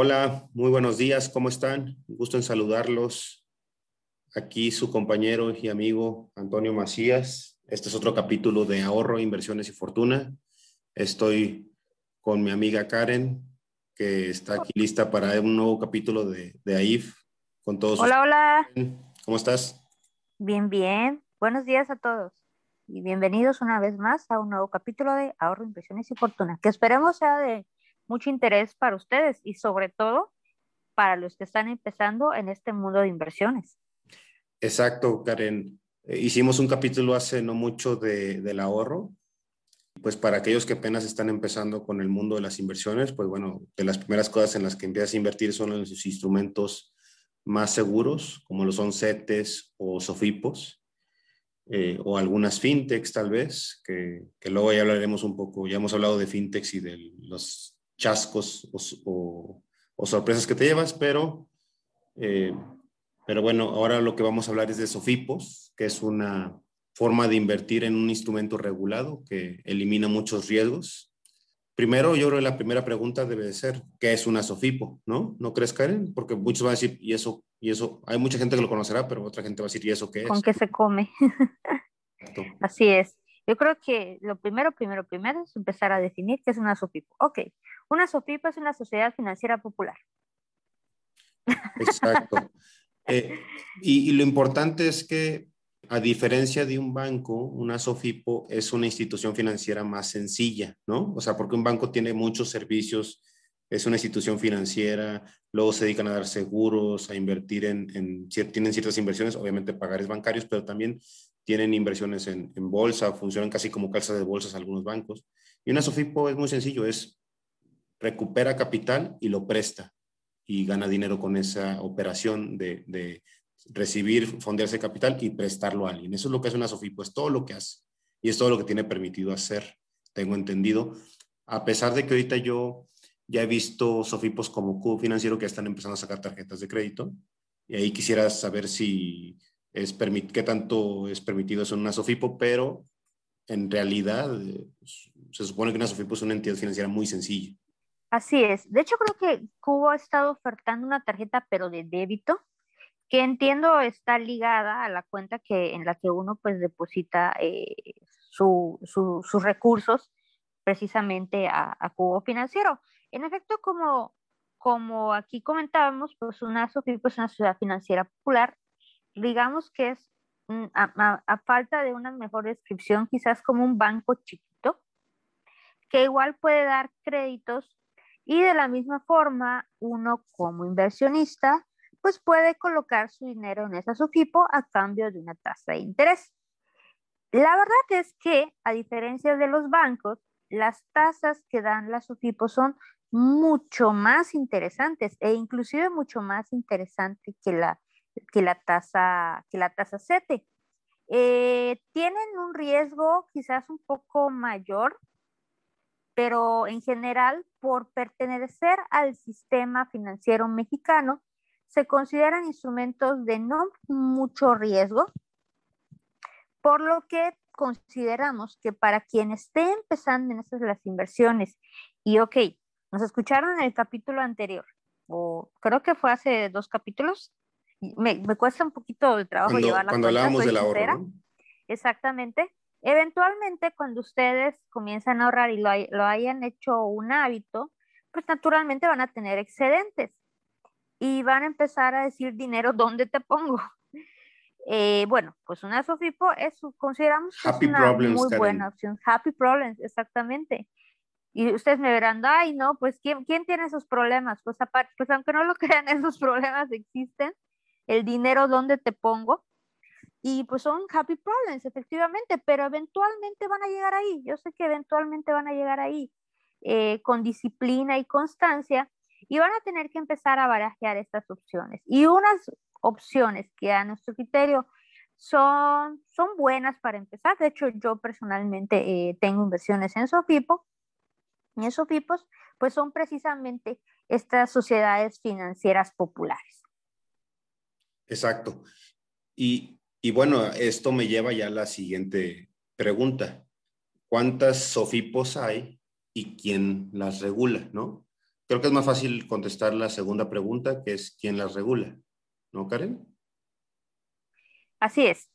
Hola, muy buenos días, ¿cómo están? Un gusto en saludarlos. Aquí su compañero y amigo Antonio Macías. Este es otro capítulo de ahorro, inversiones y fortuna. Estoy con mi amiga Karen, que está aquí lista para un nuevo capítulo de, de AIF con todos. Hola, hola. ¿Cómo estás? Bien, bien. Buenos días a todos y bienvenidos una vez más a un nuevo capítulo de Ahorro, Inversiones y Fortuna, que esperemos sea de mucho interés para ustedes y sobre todo para los que están empezando en este mundo de inversiones. Exacto, Karen. Eh, hicimos un capítulo hace no mucho de, del ahorro. Pues para aquellos que apenas están empezando con el mundo de las inversiones, pues bueno, de las primeras cosas en las que empiezas a invertir son en sus instrumentos más seguros, como lo son CETES o SOFIPOS, eh, o algunas fintechs tal vez, que, que, luego ya hablaremos un poco, ya hemos hablado de fintechs y de los chascos o, o, sorpresas que te llevas, pero, eh, pero bueno, ahora lo que vamos a hablar es de SOFIPOS, que es una forma de invertir en un instrumento regulado que elimina muchos riesgos. Primero, yo creo que la primera pregunta debe de ser, ¿qué es una SOFIPO? ¿No? ¿No crees, Karen? Porque muchos van a decir, ¿y eso? ¿Y eso? Hay mucha gente que lo conocerá, pero otra gente va a decir, ¿y eso qué es? ¿Con qué se come? Así es. Yo creo que lo primero, primero, primero es empezar a definir qué es una SOFIPO. Ok, una SOFIPO es una sociedad financiera popular. Exacto. Eh, y, y, lo importante es que, a diferencia de un banco, una SOFIPO es una institución financiera más sencilla, ¿no? O sea, porque un banco tiene muchos servicios, es una institución financiera, luego se dedican a dar seguros, a invertir en, en tienen ciertas inversiones, obviamente pagares bancarios, pero también tienen inversiones en, en, bolsa, funcionan casi como calzas de bolsas algunos bancos. Y una SOFIPO es muy sencillo, es recupera capital y lo presta y gana dinero con esa operación de, de recibir, fondearse capital y prestarlo a alguien. Eso es lo que hace una SOFIPO, es todo lo que hace y es todo lo que tiene permitido hacer, tengo entendido. A pesar de que ahorita yo ya he visto SOFIPOS como cubo financiero que están empezando a sacar tarjetas de crédito y ahí quisiera saber si es qué tanto es permitido eso en una SOFIPO, pero en realidad eh, se supone que una SOFIPO es una entidad financiera muy sencilla. Así es. De hecho, creo que Cubo ha estado ofertando una tarjeta, pero de débito, que entiendo está ligada a la cuenta que, en la que uno pues deposita eh, su, su, sus recursos precisamente a, a, Cubo Financiero. En efecto, como, como aquí comentábamos, pues una SOFIPO es una ciudad financiera popular digamos que es, mm, a, falta de una mejor descripción, quizás como un banco chiquito, que igual puede dar créditos y de la misma forma uno como inversionista pues puede colocar su dinero en esa SOFIPO a cambio de una tasa de interés. La verdad es que, a diferencia de los bancos, las tasas que dan las SOFIPO son mucho más interesantes e inclusive mucho más interesante que la que la tasa, que la tasa CETE. Eh, tienen un riesgo quizás un poco mayor, pero en general, por pertenecer al sistema financiero mexicano, se consideran instrumentos de no mucho riesgo, por lo que consideramos que para quien esté empezando en esas las inversiones, y ok, nos escucharon en el capítulo anterior, o creo que fue hace dos capítulos, me, me cuesta un poquito de trabajo cuando, llevar la Cuando cuenta, hablábamos del ahorro. ¿no? Exactamente. Eventualmente, cuando ustedes comienzan a ahorrar y lo, lo hayan hecho un hábito, pues naturalmente van a tener excedentes y van a empezar a decir dinero, ¿dónde te pongo? Eh, bueno, pues una SOFIPO es, consideramos que Happy es una problems, muy Karen. buena opción. Happy Problems, exactamente. Y ustedes me verán, ay, no, pues ¿quién, quién tiene esos problemas? Pues, aparte, pues aunque no lo crean, esos problemas existen. El dinero, ¿dónde te pongo? Y pues son happy problems, efectivamente, pero eventualmente van a llegar ahí. Yo sé que eventualmente van a llegar ahí eh, con disciplina y constancia y van a tener que empezar a barajear estas opciones. Y unas opciones que a nuestro criterio son, son buenas para empezar. De hecho, yo personalmente eh, tengo inversiones en Sofipo. Y en Sofipos, pues son precisamente estas sociedades financieras populares. Exacto. Y, y, bueno, esto me lleva ya a la siguiente pregunta. ¿Cuántas SOFIPOS hay y quién las regula, no? creo que es más fácil contestar la segunda pregunta, que es quién las regula, ¿no, Karen? Así es.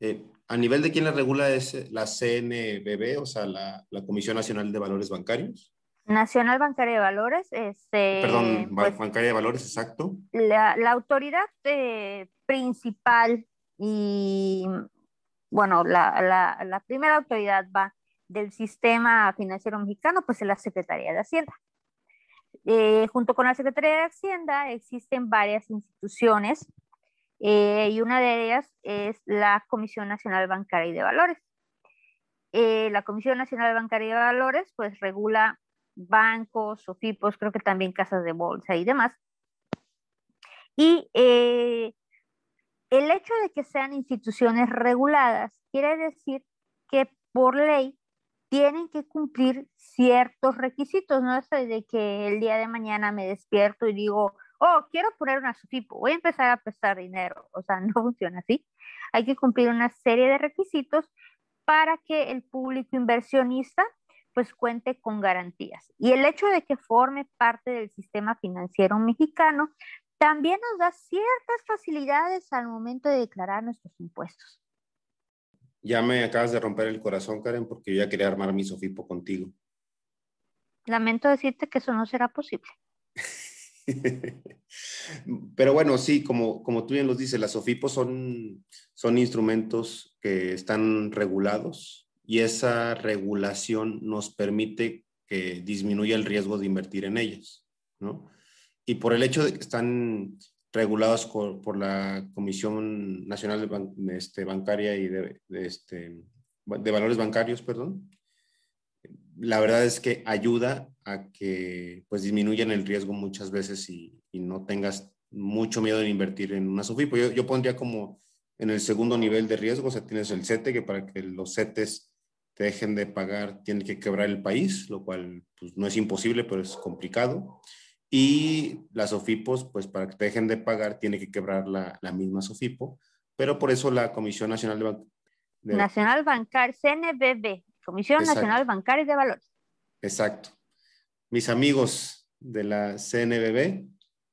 Eh, a nivel de quién las regula es la CNBB, o sea, la, Comisión Nacional de Valores Bancarios. Nacional Bancaria de Valores. Este, Perdón, pues, Bancaria de Valores, exacto. La, autoridad eh, principal y, bueno, la, la, primera autoridad va del sistema financiero mexicano, pues es la Secretaría de Hacienda. Eh, junto con la Secretaría de Hacienda existen varias instituciones eh, y una de ellas es la Comisión Nacional Bancaria y de Valores. Eh, la Comisión Nacional Bancaria y de Valores pues regula bancos, SOFIPOS, creo que también casas de bolsa y demás. Y el hecho de que sean instituciones reguladas quiere decir que por ley tienen que cumplir ciertos requisitos, no es de que el día de mañana me despierto y digo, oh, quiero poner una SUFIPO, voy a empezar a prestar dinero, o sea, no funciona así. Hay que cumplir una serie de requisitos para que el público inversionista pues cuente con garantías. Y el hecho de que forme parte del sistema financiero mexicano también nos da ciertas facilidades al momento de declarar nuestros impuestos. Ya me acabas de romper el corazón, Karen, porque yo ya quería armar mi Sofipo contigo. Lamento decirte que eso no será posible. Pero bueno, sí, como, como tú bien los dices, las SOFIPOS son, son instrumentos que están regulados y esa regulación nos permite que disminuya el riesgo de invertir en ellas, ¿no? Y por el hecho de que están regulados por, la Comisión Nacional de este, Bancaria y de, este, de Valores Bancarios, perdón, la verdad es que ayuda a que pues disminuyan el riesgo muchas veces y, no tengas mucho miedo de invertir en una SOFIPO. Yo, yo pondría como en el segundo nivel de riesgo, o sea, tienes el CETE, que para que los CETES te dejen de pagar, tiene que quebrar el país, lo cual pues, no es imposible, pero es complicado. Y las SOFIPOS, pues para que te dejen de pagar, tiene que quebrar la, la misma SOFIPO, pero por eso la Comisión Nacional de, Nacional Bancaria, CNBB, Comisión Nacional Bancaria de Valores. Exacto. Mis amigos de la CNBB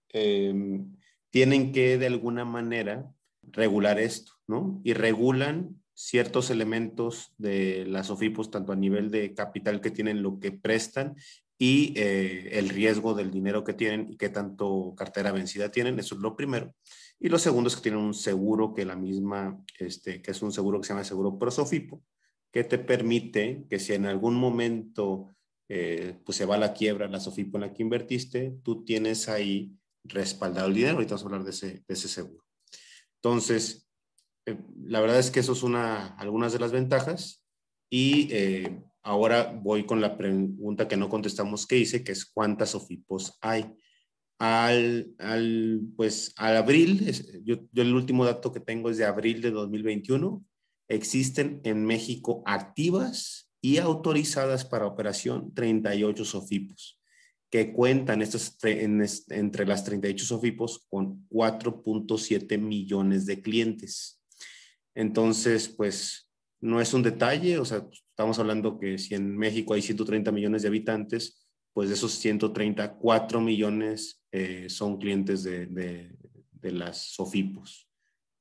em, tienen que de alguna manera regular esto, ¿no? Y regulan ciertos elementos de las SOFIPOS, tanto a nivel de capital que tienen, lo que prestan y eh, el riesgo del dinero que tienen y qué tanto cartera vencida tienen. Eso es lo primero. Y lo segundo es que tienen un seguro que la misma, este, que es un seguro que se llama seguro prosofipo, que te permite que si en algún momento eh, pues se va a la quiebra la Sofipo en la que invertiste, tú tienes ahí respaldado el dinero. Ahorita vamos a hablar de ese, de ese seguro. Entonces, eh, la verdad es que eso es una, algunas de las ventajas. Y Ahora voy con la pregunta que no contestamos que hice, que es cuántas SOFIPOS hay. Al, al, pues, al abril, yo, yo, el último dato que tengo es de abril de 2021, existen en México activas y autorizadas para operación 38 SOFIPOS, que cuentan estos, en, entre las 38 SOFIPOS con 4.7 millones de clientes. Entonces, pues no es un detalle, o sea, estamos hablando que si en México hay 130 millones de habitantes, pues de esos 134 millones eh, son clientes de, de, las SOFIPOS.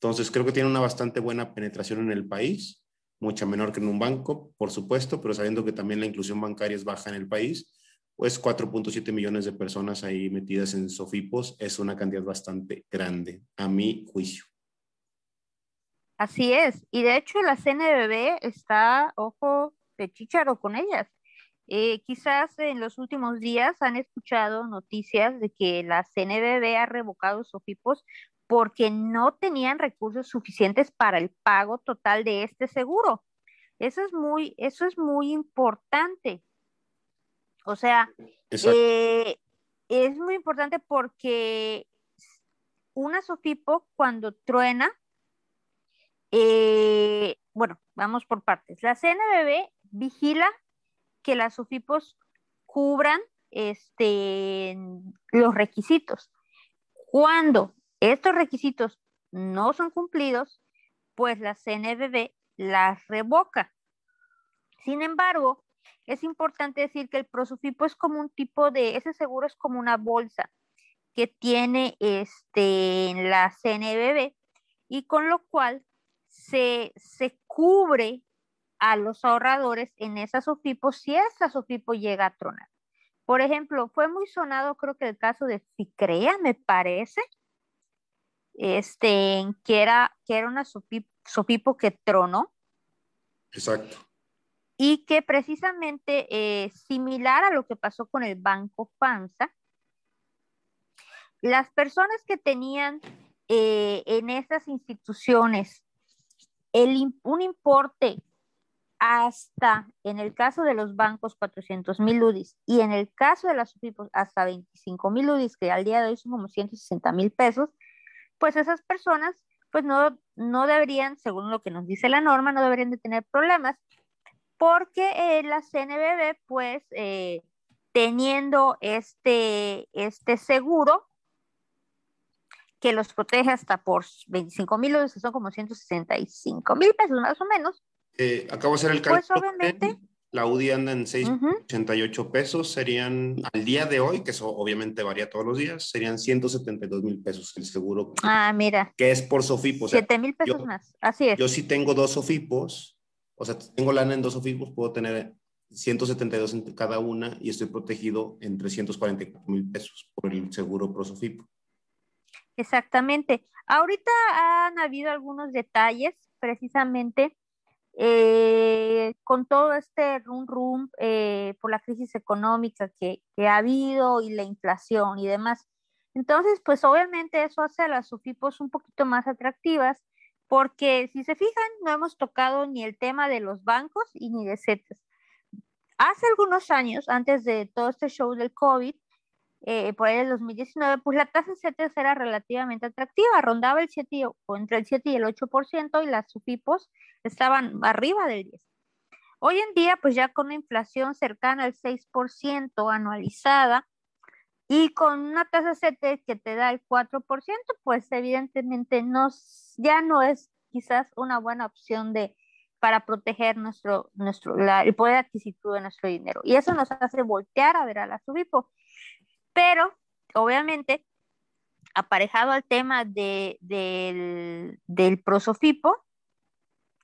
Entonces, creo que tiene una bastante buena penetración en el país, mucha menor que en un banco, por supuesto, pero sabiendo que también la inclusión bancaria es baja en el país, pues 4.7 millones de personas ahí metidas en SOFIPOS es una cantidad bastante grande, a mi juicio. Así es, y de hecho la CNBB está, ojo, de chicharo con ellas. Eh, quizás en los últimos días han escuchado noticias de que la CNBB ha revocado sus OFIPOS porque no tenían recursos suficientes para el pago total de este seguro. Eso es muy, eso es muy importante. O sea, eh, es muy importante porque una SOFIPO cuando truena eh, bueno, vamos por partes. La CNBB vigila que las SOFIPOS cubran este, los requisitos. Cuando estos requisitos no son cumplidos, pues la CNBB las revoca. Sin embargo, es importante decir que el Prosofipo es como un tipo de, ese seguro es como una bolsa que tiene este, la CNBB y con lo cual se, se cubre a los ahorradores en esa SOFIPO si esa SOFIPO llega a tronar. Por ejemplo, fue muy sonado, creo que el caso de Ficrea, me parece, este, que era, que era una Sofipo, que tronó. Exacto. Y que precisamente eh, similar a lo que pasó con el Banco FANSA, las personas que tenían eh, en esas instituciones el, un importe hasta, en el caso de los bancos, 400 mil UDIs y en el caso de las SOFIPOS hasta 25 mil UDIs, que al día de hoy son como 160 mil pesos, pues esas personas pues no, no deberían, según lo que nos dice la norma, no deberían de tener problemas porque eh, la CNBB pues eh, teniendo este, este seguro que los protege hasta por 25 mil, que son como 165 mil pesos más o menos. Eh, acabo de hacer el pues, cálculo. Pues obviamente la UDI anda en 688 pesos, serían al día de hoy, que eso obviamente varía todos los días, serían 172 mil pesos el seguro. Ah, mira. Que es por Sofipos. 7 mil pesos más, así es. Yo sí tengo dos Sofipos, o sea, tengo lana en dos Sofipos, puedo tener 172 en cada una y estoy protegido en 344 mil pesos por el seguro Prosofipo. Exactamente. Ahorita han habido algunos detalles precisamente eh, con todo este rum rum eh, por la crisis económica que, ha habido y la inflación y demás. Entonces, pues obviamente eso hace a las SUFIPOS un poquito más atractivas porque si se fijan, no hemos tocado ni el tema de los bancos y ni de CETES. Hace algunos años, antes de todo este show del COVID, eh, por ahí del 2019, pues la tasa CETES era relativamente atractiva, rondaba el 7 o entre el 7 y el 8% y las SUFIPOS estaban arriba del 10. Hoy en día, pues ya con una inflación cercana al 6% anualizada y con una tasa CETES que te da el 4%, pues evidentemente no, ya no es quizás una buena opción de, para proteger nuestro, nuestro, el poder adquisitivo de nuestro dinero. Y eso nos hace voltear a ver a la SUBIPO. Pero, obviamente, aparejado al tema de, del, del prosofipo,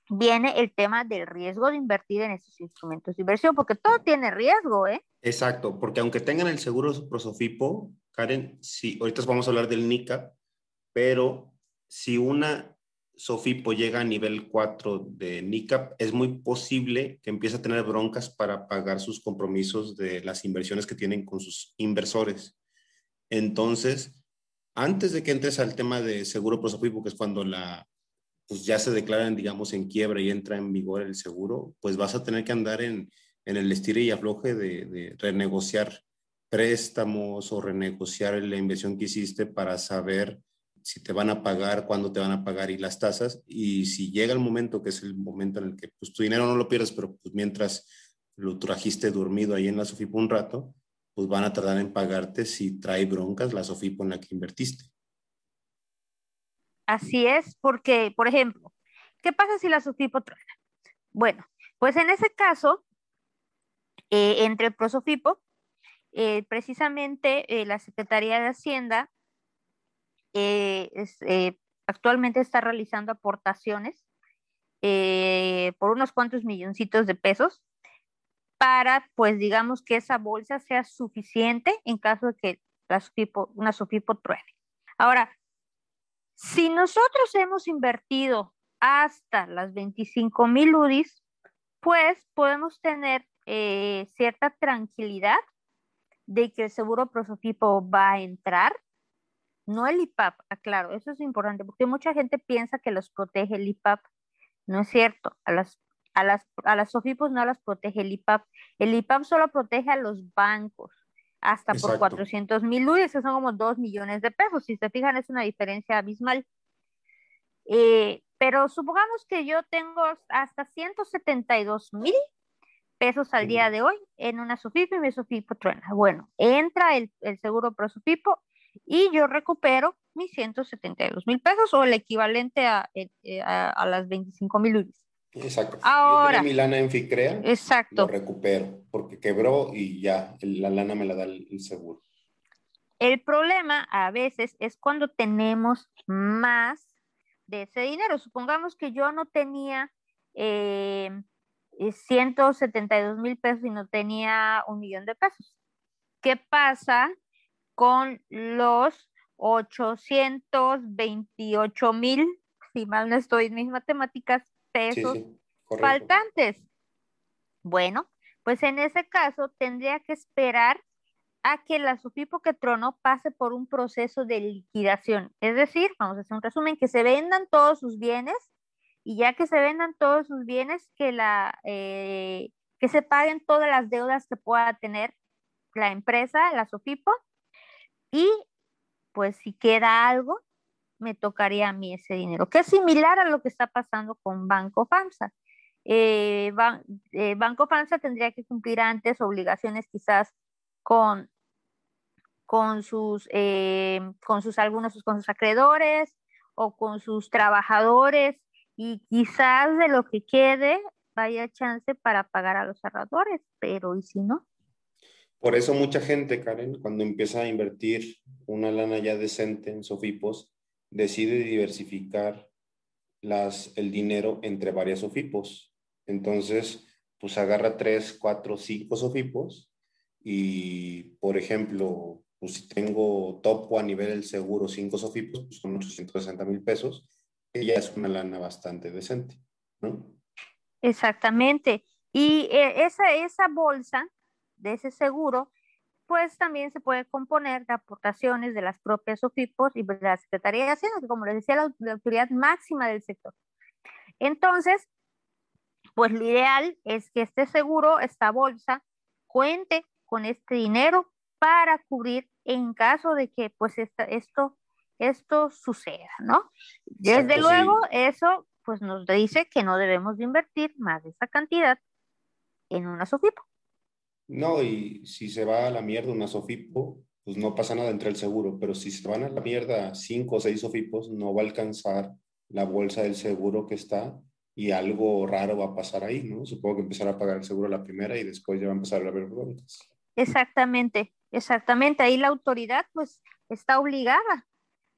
viene el tema del riesgo de invertir en estos instrumentos de inversión, porque todo tiene riesgo, ¿eh? Exacto, porque aunque tengan el seguro prosofipo, Karen, sí, ahorita vamos a hablar del NICA, pero si una Sofipo llega a nivel 4 de NICAP, es muy posible que empiece a tener broncas para pagar sus compromisos de las inversiones que tienen con sus inversores. Entonces, antes de que entres al tema de seguro prosofipo, que es cuando la, pues ya se declaran, digamos, en quiebra y entra en vigor el seguro, pues vas a tener que andar en, en el estire y afloje de, de renegociar préstamos o renegociar la inversión que hiciste para saber si te van a pagar, cuándo te van a pagar y las tasas. Y si llega el momento, que es el momento en el que pues, tu dinero no lo pierdes, pero pues, mientras lo trajiste dormido ahí en la Sofipo un rato, pues van a tardar en pagarte si trae broncas la Sofipo en la que invertiste. Así es, porque, por ejemplo, ¿qué pasa si la Sofipo trae? Bueno, pues en ese caso, eh, entre el Prosofipo, eh, precisamente eh, la Secretaría de Hacienda eh, eh, actualmente está realizando aportaciones eh, por unos cuantos milloncitos de pesos para, pues digamos que esa bolsa sea suficiente en caso de que la una SOFIPO truene. Ahora, si nosotros hemos invertido hasta las 25 mil UDIs, pues podemos tener cierta tranquilidad de que el seguro Prosofipo va a entrar no el IPAP, aclaro, eso es importante, porque mucha gente piensa que los protege el IPAP. No es cierto, a las, a las, a las SOFIPOS no las protege el IPAP. El IPAP solo protege a los bancos, hasta por 400 mil UDIs, que son como 2 millones de pesos. Si se fijan, es una diferencia abismal. Eh, pero supongamos que yo tengo hasta 172 mil pesos al día de hoy en una SOFIPO y mi SOFIPO truena. Bueno, entra el, el seguro pro SOFIPO y yo recupero mis 172 mil pesos o el equivalente a, eh, eh, a, las 25 mil UDIs. Exacto. Ahora, Yo mi lana en FICREA, exacto. lo recupero porque quebró y ya la lana me la da el, seguro. El problema a veces es cuando tenemos más de ese dinero. Supongamos que yo no tenía eh, 172 mil pesos y no tenía un millón de pesos. ¿Qué pasa con los 828 mil, si mal no estoy en mis matemáticas, pesos faltantes? Bueno, pues en ese caso tendría que esperar a que la Sofipo que trono pase por un proceso de liquidación. Es decir, vamos a hacer un resumen, que se vendan todos sus bienes y ya que se vendan todos sus bienes, que, la, eh, que se paguen todas las deudas que pueda tener la empresa, la Sofipo, y pues si queda algo, me tocaría a mí ese dinero, que es similar a lo que está pasando con Banco FAMSA. Eh, eh, Banco FAMSA tendría que cumplir antes obligaciones quizás con, con, sus, con sus algunos con sus acreedores o con sus trabajadores y quizás de lo que quede vaya chance para pagar a los cerradores, pero ¿y si no? Por eso mucha gente, Karen, cuando empieza a invertir una lana ya decente en Sofipos, decide diversificar las, el dinero entre varias Sofipos. Entonces, pues agarra tres, cuatro, cinco Sofipos y, por ejemplo, pues si tengo topo a nivel del seguro cinco Sofipos, pues son 860 mil pesos ya es una lana bastante decente, ¿no? Exactamente. Y eh, esa, esa bolsa de ese seguro, pues también se puede componer de aportaciones de las propias SOFIPOS y de la Secretaría de Hacienda, que como les decía, la, la autoridad máxima del sector. Entonces, pues lo ideal es que este seguro, esta bolsa, cuente con este dinero para cubrir en caso de que pues esto esto suceda, ¿no? Desde luego, eso pues nos dice que no debemos de invertir más de esa cantidad en una SOFIPO. No, y si se va a la mierda una SOFIPO, pues no pasa nada entre el seguro, pero si se van a la mierda cinco o seis SOFIPOS, no va a alcanzar la bolsa del seguro que está y algo raro va a pasar ahí, ¿no? Supongo que empezar a pagar el seguro la primera y después ya va a empezar a haber preguntas. Exactamente, exactamente. Ahí la autoridad pues está obligada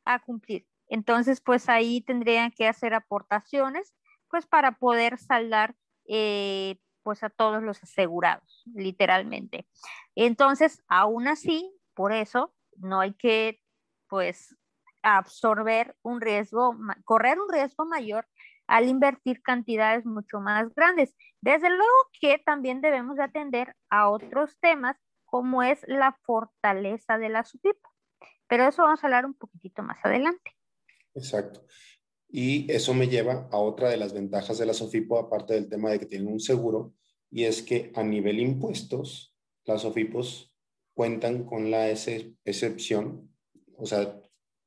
a cumplir. Entonces, pues ahí tendrían que hacer aportaciones, pues para poder saldar, eh, pues a todos los asegurados, literalmente. Entonces, aún así, por eso, no hay que, pues, absorber un riesgo, correr un riesgo mayor al invertir cantidades mucho más grandes. Desde luego que también debemos de atender a otros temas como es la fortaleza de la SUPIP. Pero eso vamos a hablar un poquitito más adelante. Exacto. Y eso me lleva a otra de las ventajas de la SOFIPO, aparte del tema de que tienen un seguro, y es que a nivel impuestos, las SOFIPOS cuentan con la excepción, o sea,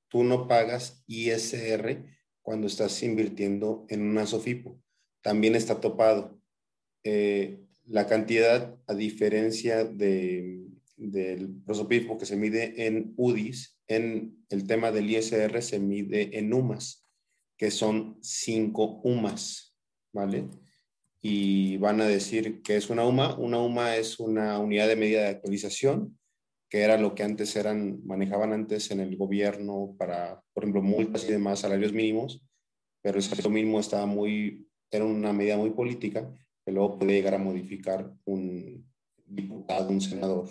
tú no pagas ISR cuando estás invirtiendo en una SOFIPO. También está topado. Eh, la cantidad, a diferencia de, del prosopismo que se mide en UDIs, en el tema del ISR se mide en UMAS, que son cinco UMAS, ¿vale? Y van a decir que es una UMA. Una UMA es una unidad de medida de actualización, que era lo que antes eran, manejaban antes en el gobierno para, por ejemplo, multas y demás, salarios mínimos, pero el salario mínimo estaba muy, era una medida muy política, que luego puede llegar a modificar un diputado, un senador,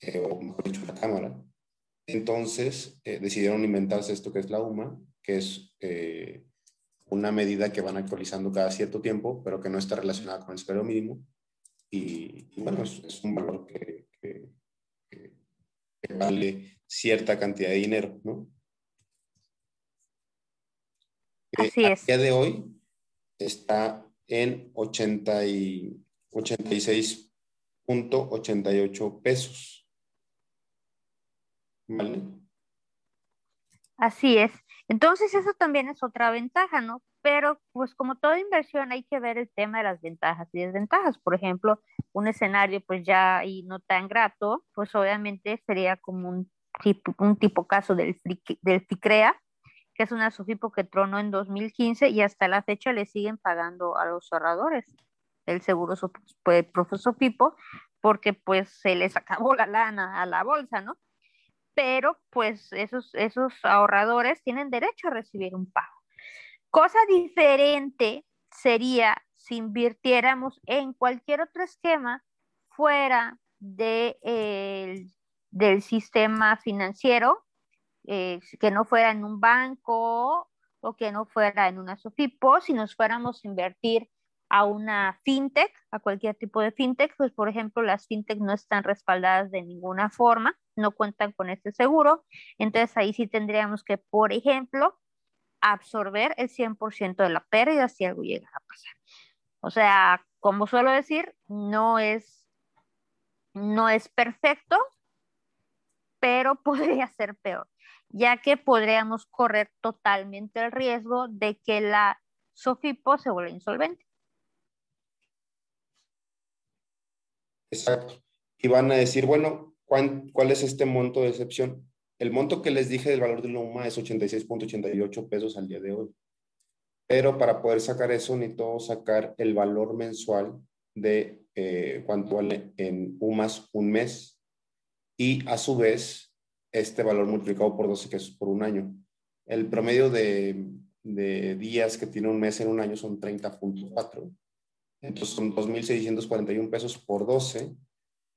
eh, o mejor dicho, la Cámara entonces eh, decidieron inventarse esto que es la UMA, que es eh, una medida que van actualizando cada cierto tiempo, pero que no está relacionada con el salario mínimo. Y, bueno, es, un valor que, vale cierta cantidad de dinero, ¿no? Así es. A día de hoy está en 80 y 86.88 pesos. Así es. Entonces eso también es otra ventaja, ¿no? Pero pues como toda inversión hay que ver el tema de las ventajas y desventajas. Por ejemplo, un escenario pues ya y no tan grato, pues obviamente sería como un tipo, un tipo caso del, del FICREA, que es una SOFIPO que tronó en 2015 y hasta la fecha le siguen pagando a los ahorradores el seguro pues, Sofipo porque pues se les acabó la lana a la bolsa, ¿no? Pero pues esos, esos ahorradores tienen derecho a recibir un pago. Cosa diferente sería si invirtiéramos en cualquier otro esquema fuera de, del sistema financiero, eh, que no fuera en un banco o que no fuera en una SOFIPO, si nos fuéramos a invertir a una fintech, a cualquier tipo de fintech, pues por ejemplo las fintech no están respaldadas de ninguna forma, no cuentan con este seguro, entonces ahí sí tendríamos que, por ejemplo, absorber el 100% de la pérdida si algo llega a pasar. O sea, como suelo decir, no es, no es perfecto, pero podría ser peor, ya que podríamos correr totalmente el riesgo de que la SOFIPO se vuelva insolvente. Exacto. Y van a decir, bueno, ¿cuál es este monto de excepción? El monto que les dije del valor de la UMA es 86.88 pesos al día de hoy. Pero para poder sacar eso, necesito sacar el valor mensual de eh, cuánto vale en UMAS un mes y a su vez este valor multiplicado por 12, que es por un año. El promedio de, de días que tiene un mes en un año son 30.4. Entonces son 2.641 pesos por 12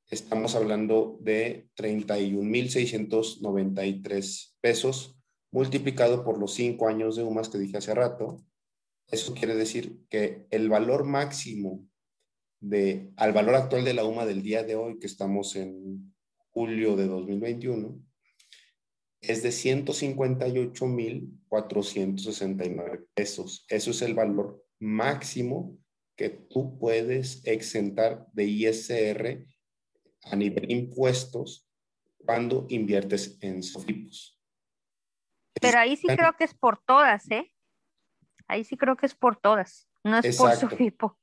estamos hablando de 31.693 pesos multiplicado por los cinco años de UMAS que dije hace rato. Eso quiere decir que el valor máximo de, al valor actual de la UMA del día de hoy, que estamos en julio de 2021, es de 158.469 pesos. Eso es el valor máximo que tú puedes exentar de ISR a nivel impuestos cuando inviertes en SOFIPOS. Pero ahí sí creo que es por todas, ¿eh? Ahí sí creo que es por todas, no es por SOFIPO.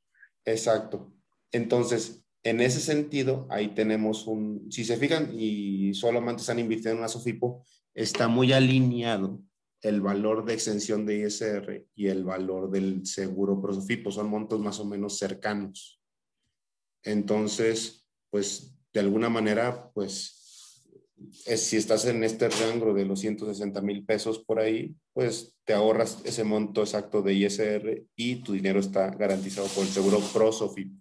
Exacto. Entonces, en ese sentido, ahí tenemos un, si se fijan y solamente están invirtiendo en una SOFIPO, está muy alineado el valor de extensión de ISR y el valor del seguro pro SOFIPO, son montos más o menos cercanos. Entonces, pues de alguna manera, pues, si estás en este rango de los 160 mil pesos por ahí, pues te ahorras ese monto exacto de ISR y tu dinero está garantizado por el seguro ProSofi.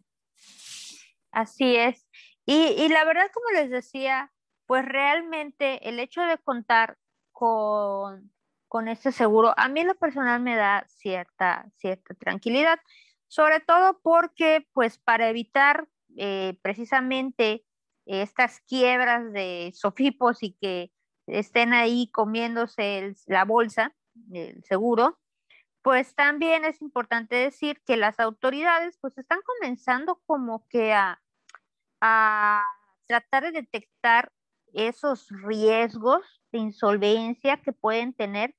Así es. Y, y la verdad, como les decía, pues realmente el hecho de contar con, con este seguro, a mí lo personal me da cierta, cierta tranquilidad, sobre todo porque, pues, para evitar eh, precisamente estas quiebras de sofipos y que estén ahí comiéndose la bolsa, el seguro, pues también es importante decir que las autoridades pues están comenzando como que a, a tratar de detectar esos riesgos de insolvencia que pueden tener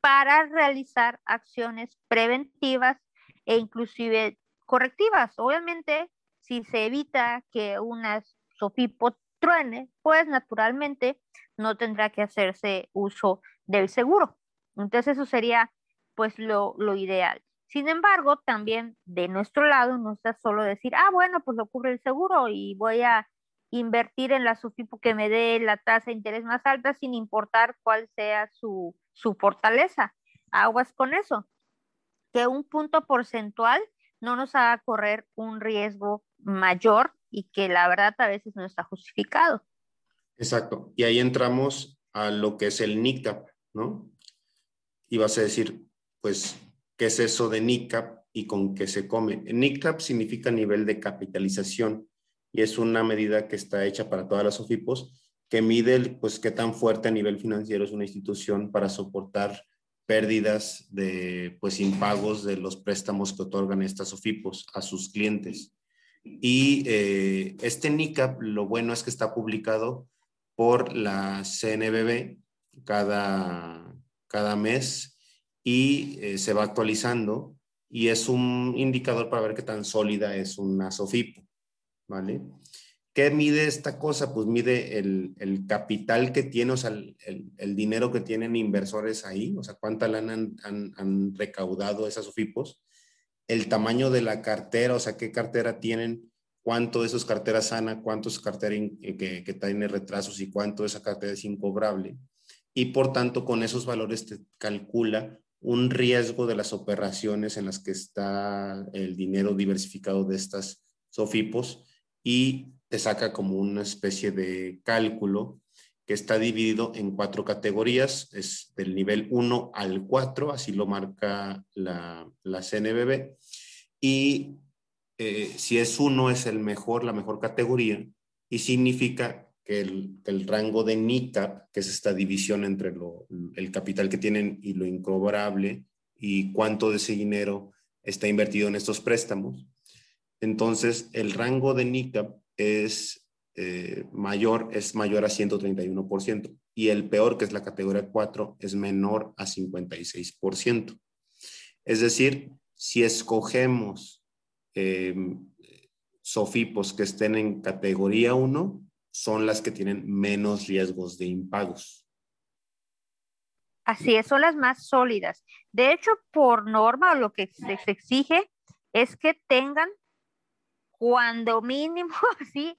para realizar acciones preventivas e inclusive correctivas. Obviamente, si se evita que unas Sofipo truene, pues naturalmente no tendrá que hacerse uso del seguro. Entonces eso sería pues lo, lo ideal. Sin embargo, también de nuestro lado no está solo decir, ah, bueno, pues lo cubre el seguro y voy a invertir en la SOFIPO que me dé la tasa de interés más alta sin importar cuál sea su, su fortaleza. Aguas con eso. Que un punto porcentual no nos haga correr un riesgo mayor y que la verdad a veces no está justificado. Exacto. Y ahí entramos a lo que es el NICAP, ¿no? Y vas a decir, pues, ¿qué es eso de NICAP y con qué se come? NICAP significa nivel de capitalización y es una medida que está hecha para todas las OFIPOS que mide, pues, qué tan fuerte a nivel financiero es una institución para soportar pérdidas de, pues, impagos de los préstamos que otorgan estas OFIPOS a sus clientes. Y eh, este NICAP, lo bueno es que está publicado por la CNBB cada, cada mes y eh, se va actualizando y es un indicador para ver qué tan sólida es una SOFIPO, ¿vale? ¿Qué mide esta cosa? Pues mide el, capital que tiene, o sea, el, dinero que tienen inversores ahí, o sea, cuánta lana han, han, recaudado esas OFIPOS, el tamaño de la cartera, o sea, qué cartera tienen, cuánto de esos carteras sana, cuánto es cartera eh, que, que tiene retrasos y cuánto de esa cartera es incobrable. Y por tanto, con esos valores te calcula un riesgo de las operaciones en las que está el dinero diversificado de estas SOFIPOS y te saca como una especie de cálculo que está dividido en cuatro categorías, es del nivel 1 al 4, así lo marca la, la CNBB, y eh, si es 1 es el mejor, la mejor categoría, y significa que el, el, rango de NICAP, que es esta división entre lo, el capital que tienen y lo incobrable, y cuánto de ese dinero está invertido en estos préstamos, entonces el rango de NICAP es eh, mayor, es mayor a 131%, y el peor, que es la categoría 4, es menor a 56%. Es decir, si escogemos eh, SOFIPOS que estén en categoría 1, son las que tienen menos riesgos de impagos. Así es, son las más sólidas. De hecho, por norma, lo que se exige es que tengan cuando mínimo así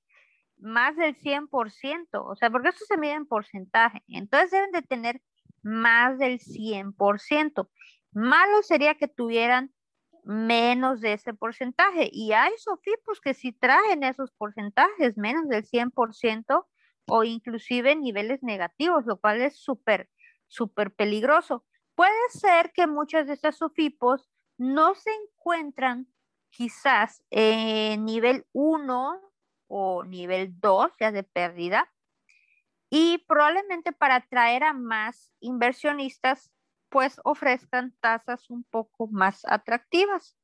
más del 100%, o sea, porque eso se mide en porcentaje, entonces deben de tener más del 100%. Malo sería que tuvieran menos de ese porcentaje y hay SOFIPOS que sí traen esos porcentajes, menos del 100% o inclusive niveles negativos, lo cual es súper, súper peligroso. Puede ser que muchas de estas SOFIPOS no se encuentran quizás en nivel 1 o nivel 2 ya de pérdida. Y probablemente para atraer a más inversionistas, pues ofrezcan tasas un poco más atractivas.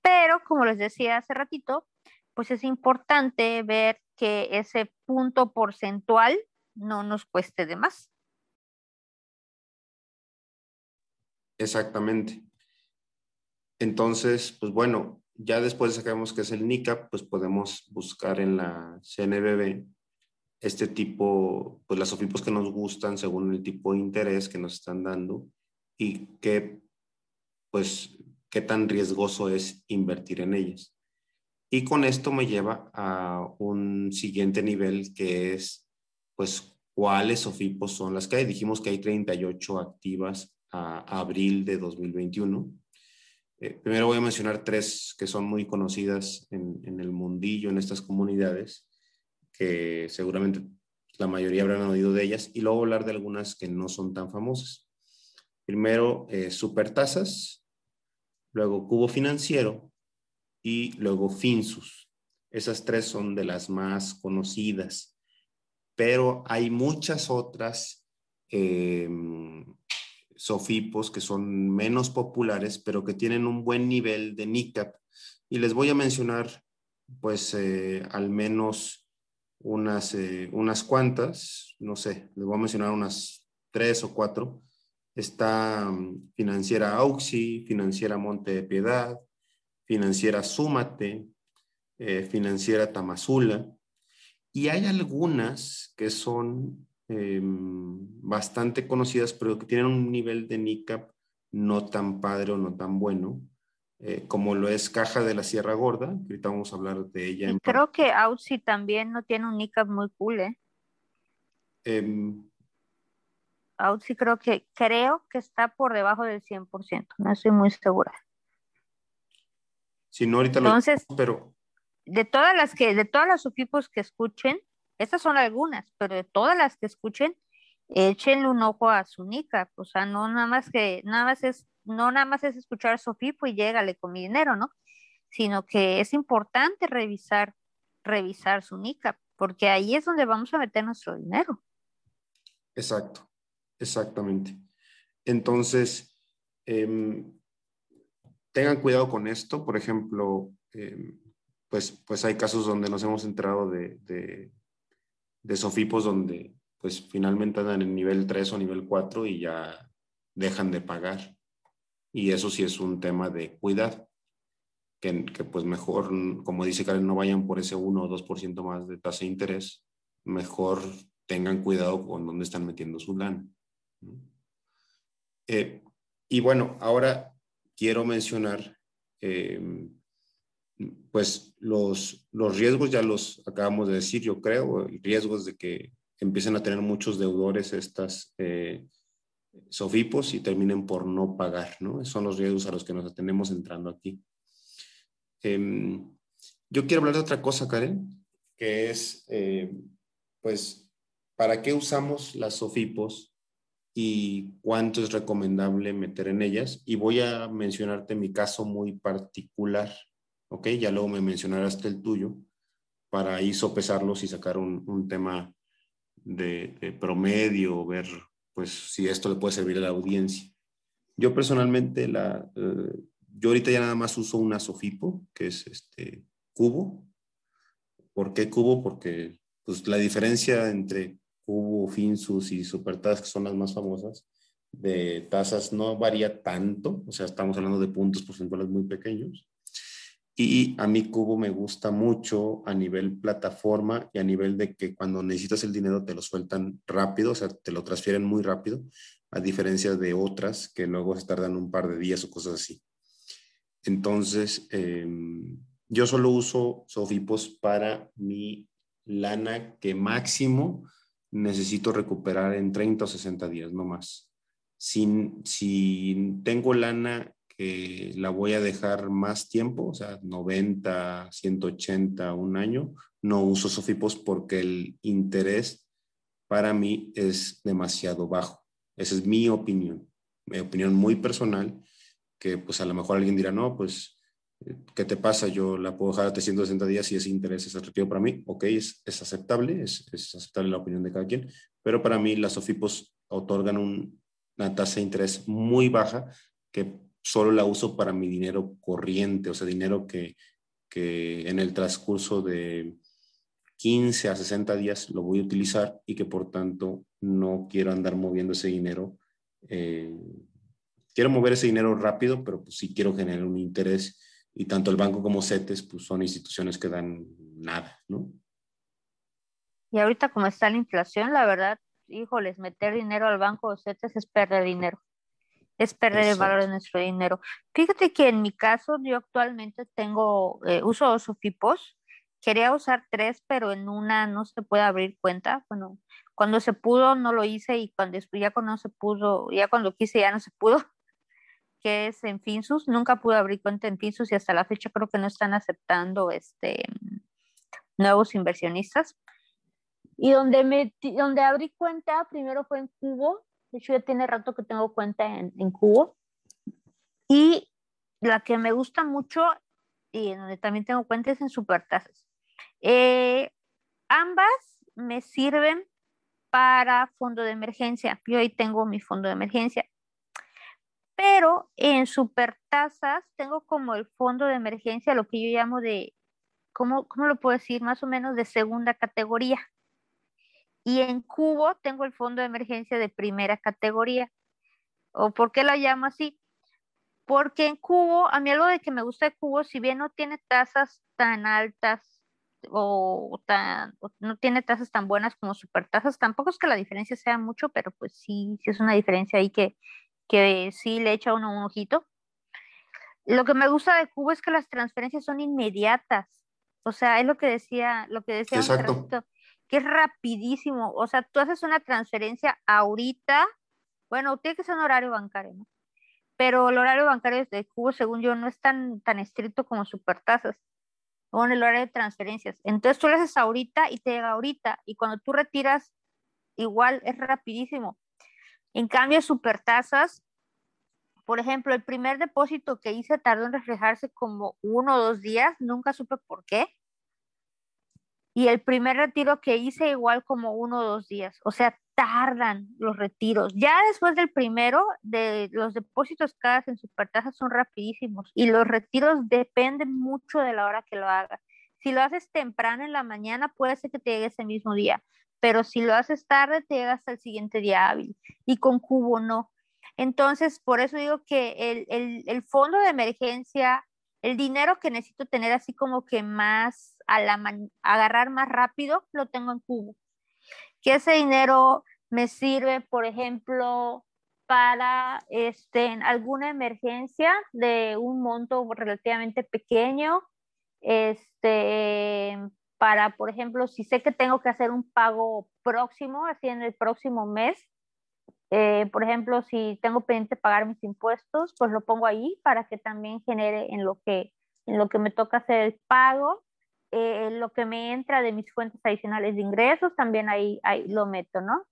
Pero como les decía hace ratito, pues es importante ver que ese punto porcentual no nos cueste de más. Exactamente. Entonces, pues bueno, ya después de que que es el NICAP, pues podemos buscar en la CNBB este tipo, pues las OFIPOS que nos gustan según el tipo de interés que nos están dando y qué, pues, qué tan riesgoso es invertir en ellas. Y con esto me lleva a un siguiente nivel que es, pues, cuáles OFIPOS son las que hay. Dijimos que hay 38 activas a abril de 2021 eh, primero voy a mencionar tres que son muy conocidas en, el mundillo, en estas comunidades, que seguramente la mayoría habrán oído de ellas, y luego hablar de algunas que no son tan famosas. Primero, eh, Supertasas, luego Cubo Financiero y luego Finsus. Esas tres son de las más conocidas, pero hay muchas otras eh, sofipos que son menos populares, pero que tienen un buen nivel de NICAP. Y les voy a mencionar, pues, eh, al menos unas, eh, unas cuantas, no sé, les voy a mencionar unas tres o cuatro. Está mm, Financiera Auxi, Financiera Monte de Piedad, Financiera Súmate, eh, Financiera Tamazula. Y hay algunas que son Em, bastante conocidas, pero que tienen un nivel de NICAP no tan padre o no tan bueno, eh, como lo es Caja de la Sierra Gorda, que ahorita vamos a hablar de ella. Y creo que Aussie también no tiene un NICAP muy cool, ¿eh? Em, creo que, creo que está por debajo del 100%, no estoy muy segura. Si no, ahorita Entonces, lo pero... De todas las que, de todas las equipos que escuchen, estas son algunas, pero de todas las que escuchen, échenle un ojo a su nica, o sea, no nada más que, nada más es, no nada más es escuchar a Sofipo y llégale con mi dinero, ¿no? Sino que es importante revisar, revisar su nica, porque ahí es donde vamos a meter nuestro dinero. Exacto, exactamente. Entonces, em, tengan cuidado con esto, por ejemplo, em, pues, pues hay casos donde nos hemos enterado de Sofipos donde pues finalmente andan en nivel 3 o nivel 4 y ya dejan de pagar. Y eso sí es un tema de cuidado. que, que, pues mejor, como dice Karen, no vayan por ese 1 o 2% más de tasa de interés, mejor tengan cuidado con dónde están metiendo su lana. Eh, y bueno, ahora quiero mencionar, eh, pues los, los riesgos ya los acabamos de decir, yo creo, riesgos de que empiecen a tener muchos deudores estas eh, sofipos y terminen por no pagar, ¿no? Son los riesgos a los que nos atendemos entrando aquí. Em, yo quiero hablar de otra cosa, Karen, que es, pues, ¿para qué usamos las sofipos y cuánto es recomendable meter en ellas. Y voy a mencionarte mi caso muy particular, ¿ok? Ya luego me mencionarás el tuyo para ahí sopesarlos y sacar un, un tema de, promedio, ver pues si esto le puede servir a la audiencia. Yo personalmente, la, eh, yo ahorita ya nada más uso una Sofipo, que es este cubo. ¿Por qué cubo? Porque pues la diferencia entre Cubo, Finsus y Supertas, que son las más famosas, de tasas no varía tanto, o sea, estamos hablando de puntos porcentuales muy pequeños. Y a mí Cubo me gusta mucho a nivel plataforma y a nivel de que cuando necesitas el dinero te lo sueltan rápido, o sea, te lo transfieren muy rápido, a diferencia de otras que luego se tardan un par de días o cosas así. Entonces, em, yo solo uso Sofipos para mi lana que máximo necesito recuperar en 30 o 60 días, no más. Si, si tengo lana que la voy a dejar más tiempo, o sea, 90, 180, un año, no uso Sofipos porque el interés para mí es demasiado bajo. Esa es mi opinión, mi opinión muy personal, que pues a lo mejor alguien dirá, no, pues ¿qué te pasa? Yo la puedo dejar a 360 días y ese interés es atractivo para mí. Ok, es, es aceptable, es, es, aceptable la opinión de cada quien, pero para mí las SOFIPOS otorgan una tasa de interés muy baja que solo la uso para mi dinero corriente, o sea, dinero que, que en el transcurso de 15 a 60 días lo voy a utilizar y que por tanto no quiero andar moviendo ese dinero. Eh, quiero mover ese dinero rápido, pero pues sí quiero generar un interés y tanto el banco como CETES pues, son instituciones que dan nada, ¿no? Y ahorita como está la inflación, la verdad, híjoles, meter dinero al banco o CETES es perder dinero, es perder el valor de nuestro dinero. Fíjate que en mi caso yo actualmente tengo, eh, uso dos SOFIPOS, quería usar tres, pero en una no se puede abrir cuenta, bueno, cuando se pudo no lo hice y cuando ya cuando no se pudo, ya cuando quise ya no se pudo que es en Finsus. Nunca pude abrir cuenta en Finsus y hasta la fecha creo que no están aceptando este, nuevos inversionistas. Y donde, me, donde abrí cuenta primero fue en Cubo. De hecho, ya tiene rato que tengo cuenta en, en Cubo. Y la que me gusta mucho y donde también tengo cuenta es en Supertasas. Eh, ambas me sirven para fondo de emergencia. Yo ahí tengo mi fondo de emergencia pero en supertasas tengo como el fondo de emergencia, lo que yo llamo de, ¿cómo, cómo lo puedo decir? Más o menos de segunda categoría. Y en cubo tengo el fondo de emergencia de primera categoría. ¿O por qué la llamo así? Porque en cubo, a mí algo de que me gusta de cubo, si bien no tiene tasas tan altas o, tan, no tiene tasas tan buenas como supertasas, tampoco es que la diferencia sea mucho, pero pues sí, sí es una diferencia ahí que, que sí le echa uno un ojito. Lo que me gusta de Cubo es que las transferencias son inmediatas. O sea, es lo que decía, lo que decía que es rapidísimo. O sea, tú haces una transferencia ahorita, bueno, tiene que ser un horario bancario, ¿no? Pero el horario bancario de Cubo, según yo, no es tan, tan estricto como Supertasas o en el horario de transferencias. Entonces tú lo haces ahorita y te llega ahorita. Y cuando tú retiras, igual es rapidísimo. En cambio, supertasas, por ejemplo, el primer depósito que hice tardó en reflejarse como uno o dos días, nunca supe por qué. Y el primer retiro que hice igual como uno o dos días. O sea, tardan los retiros. Ya después del primero, de los depósitos cada en supertasas son rapidísimos y los retiros dependen mucho de la hora que lo hagas. Si lo haces temprano en la mañana, puede ser que te llegue ese mismo día pero si lo haces tarde te llega hasta el siguiente día hábil y con cubo no. Entonces, por eso digo que el, fondo de emergencia el dinero que necesito tener así como que más a la agarrar más rápido, lo tengo en cubo. Que ese dinero me sirve, por ejemplo, para este, alguna emergencia de un monto relativamente pequeño, este, para, por ejemplo, si sé que tengo que hacer un pago próximo, así en el próximo mes, eh, por ejemplo, si tengo pendiente pagar mis impuestos, pues lo pongo ahí para que también genere en lo que, en lo que me toca hacer el pago. Eh, lo que me entra de mis fuentes adicionales de ingresos, también ahí, ahí lo meto, ¿no?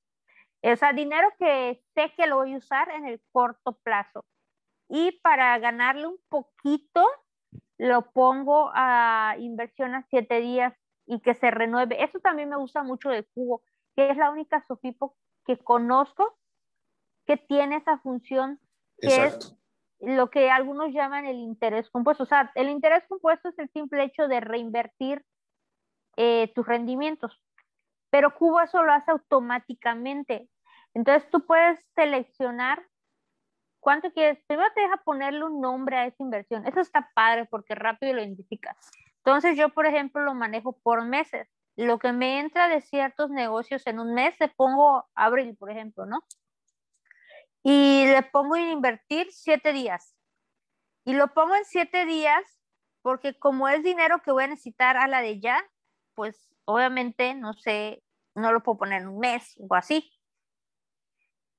O sea, dinero que sé que lo voy a usar en el corto plazo. Y para ganarle un poquito, lo pongo a inversión a siete días y que se renueve. Eso también me gusta mucho de Cubo, que es la única Sofipo que conozco que tiene esa función que es lo que algunos llaman el interés compuesto. O sea, el interés compuesto es el simple hecho de reinvertir eh, tus rendimientos, pero Cubo eso lo hace automáticamente. Entonces tú puedes seleccionar cuánto quieres. Primero te deja ponerle un nombre a esa inversión. Eso está padre porque rápido lo identificas. Entonces yo, por ejemplo, lo manejo por meses. Lo que me entra de ciertos negocios en un mes, le pongo abril, por ejemplo, ¿no? Y le pongo a invertir siete días. Y lo pongo en siete días porque como es dinero que voy a necesitar a la de ya, pues obviamente no sé, no lo puedo poner en un mes o así.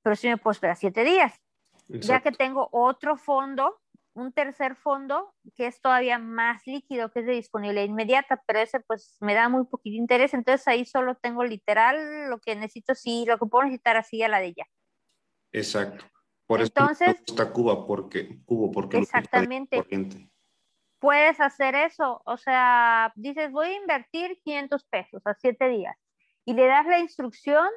Pero sí me puedo esperar siete días. Ya que tengo otro fondo, un tercer fondo que es todavía más líquido, que es de disponibilidad inmediata, pero ese pues me da muy poquito interés, entonces ahí solo tengo literal lo que necesito, sí, lo que puedo necesitar así a la de ya. Exacto. Por Entonces, eso gusta Cuba, porque, Cubo, porque exactamente. Puedes hacer eso, o sea, dices, voy a invertir 500 pesos a 7 días y le das la instrucción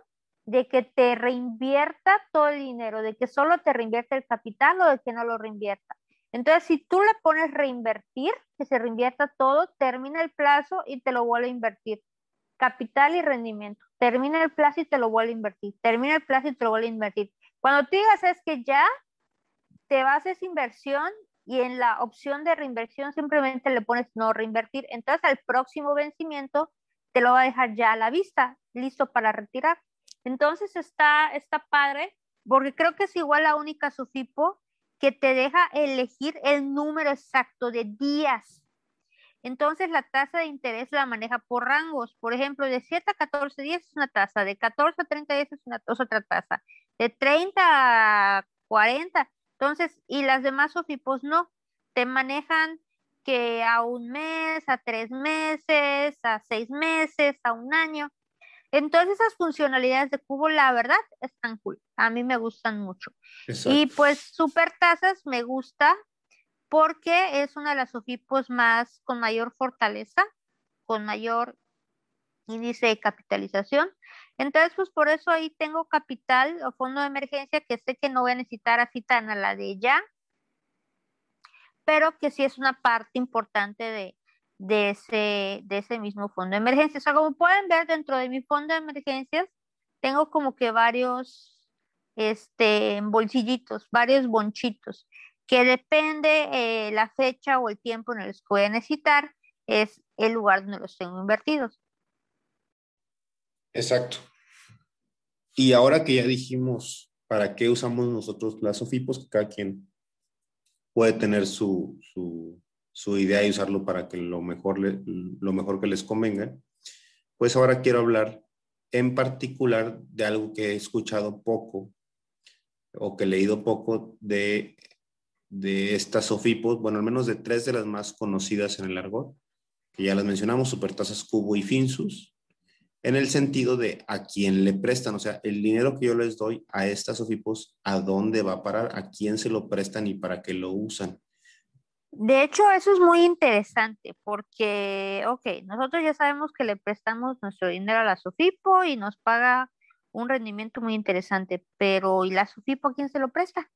de que te reinvierta todo el dinero, de que solo te reinvierta el capital o de que no lo reinvierta. Entonces, si tú le pones reinvertir, que se reinvierta todo, termina el plazo y te lo vuelve a invertir. Capital y rendimiento. Termina el plazo y te lo vuelve a invertir. Termina el plazo y te lo vuelve a invertir. Cuando tú digas es que ya te vas a esa inversión y en la opción de reinversión simplemente le pones no reinvertir, entonces al próximo vencimiento te lo va a dejar ya a la vista, listo para retirar. Entonces está, está padre, porque creo que es igual la única SUFIPO que te deja elegir el número exacto de días. Entonces la tasa de interés la maneja por rangos. Por ejemplo, de 7 a 14 días es una tasa, de 14 a 30 días es, una, es otra tasa de 30 a 40. Entonces, y las demás SOFIPOS no, te manejan que a un mes, a tres meses, a seis meses, a un año. Entonces esas funcionalidades de Cubo, la verdad, están cool. A mí me gustan mucho. Y pues super tasas me gusta porque es una de las SOFIPOS más con mayor fortaleza, con mayor índice de capitalización. Entonces, pues por eso ahí tengo capital o fondo de emergencia que sé que no voy a necesitar así tan a la de ya, pero que sí es una parte importante de, de, ese, de ese mismo fondo de emergencia. O sea, como pueden ver dentro de mi fondo de emergencias, tengo como que varios este, bolsillitos, varios bonchitos, que depende eh, la fecha o el tiempo en el que voy a necesitar, es el lugar donde los tengo invertidos. Exacto. Y ahora que ya dijimos para qué usamos nosotros las SOFIPOS, cada quien puede tener su, idea y usarlo para que lo mejor, lo mejor que les convenga, pues ahora quiero hablar en particular de algo que he escuchado poco o que he leído poco de, de estas SOFIPOS, bueno, al menos de tres de las más conocidas en el argot, que ya las mencionamos, Supertasas Cubo y Finsus, en el sentido de a quién le prestan, o sea, el dinero que yo les doy a estas OFIPOS, ¿a dónde va a parar? ¿A quién se lo prestan y para qué lo usan? De hecho, eso es muy interesante porque, ok, nosotros ya sabemos que le prestamos nuestro dinero a la SOFIPO y nos paga un rendimiento muy interesante, pero ¿y la SOFIPO a quién se lo presta?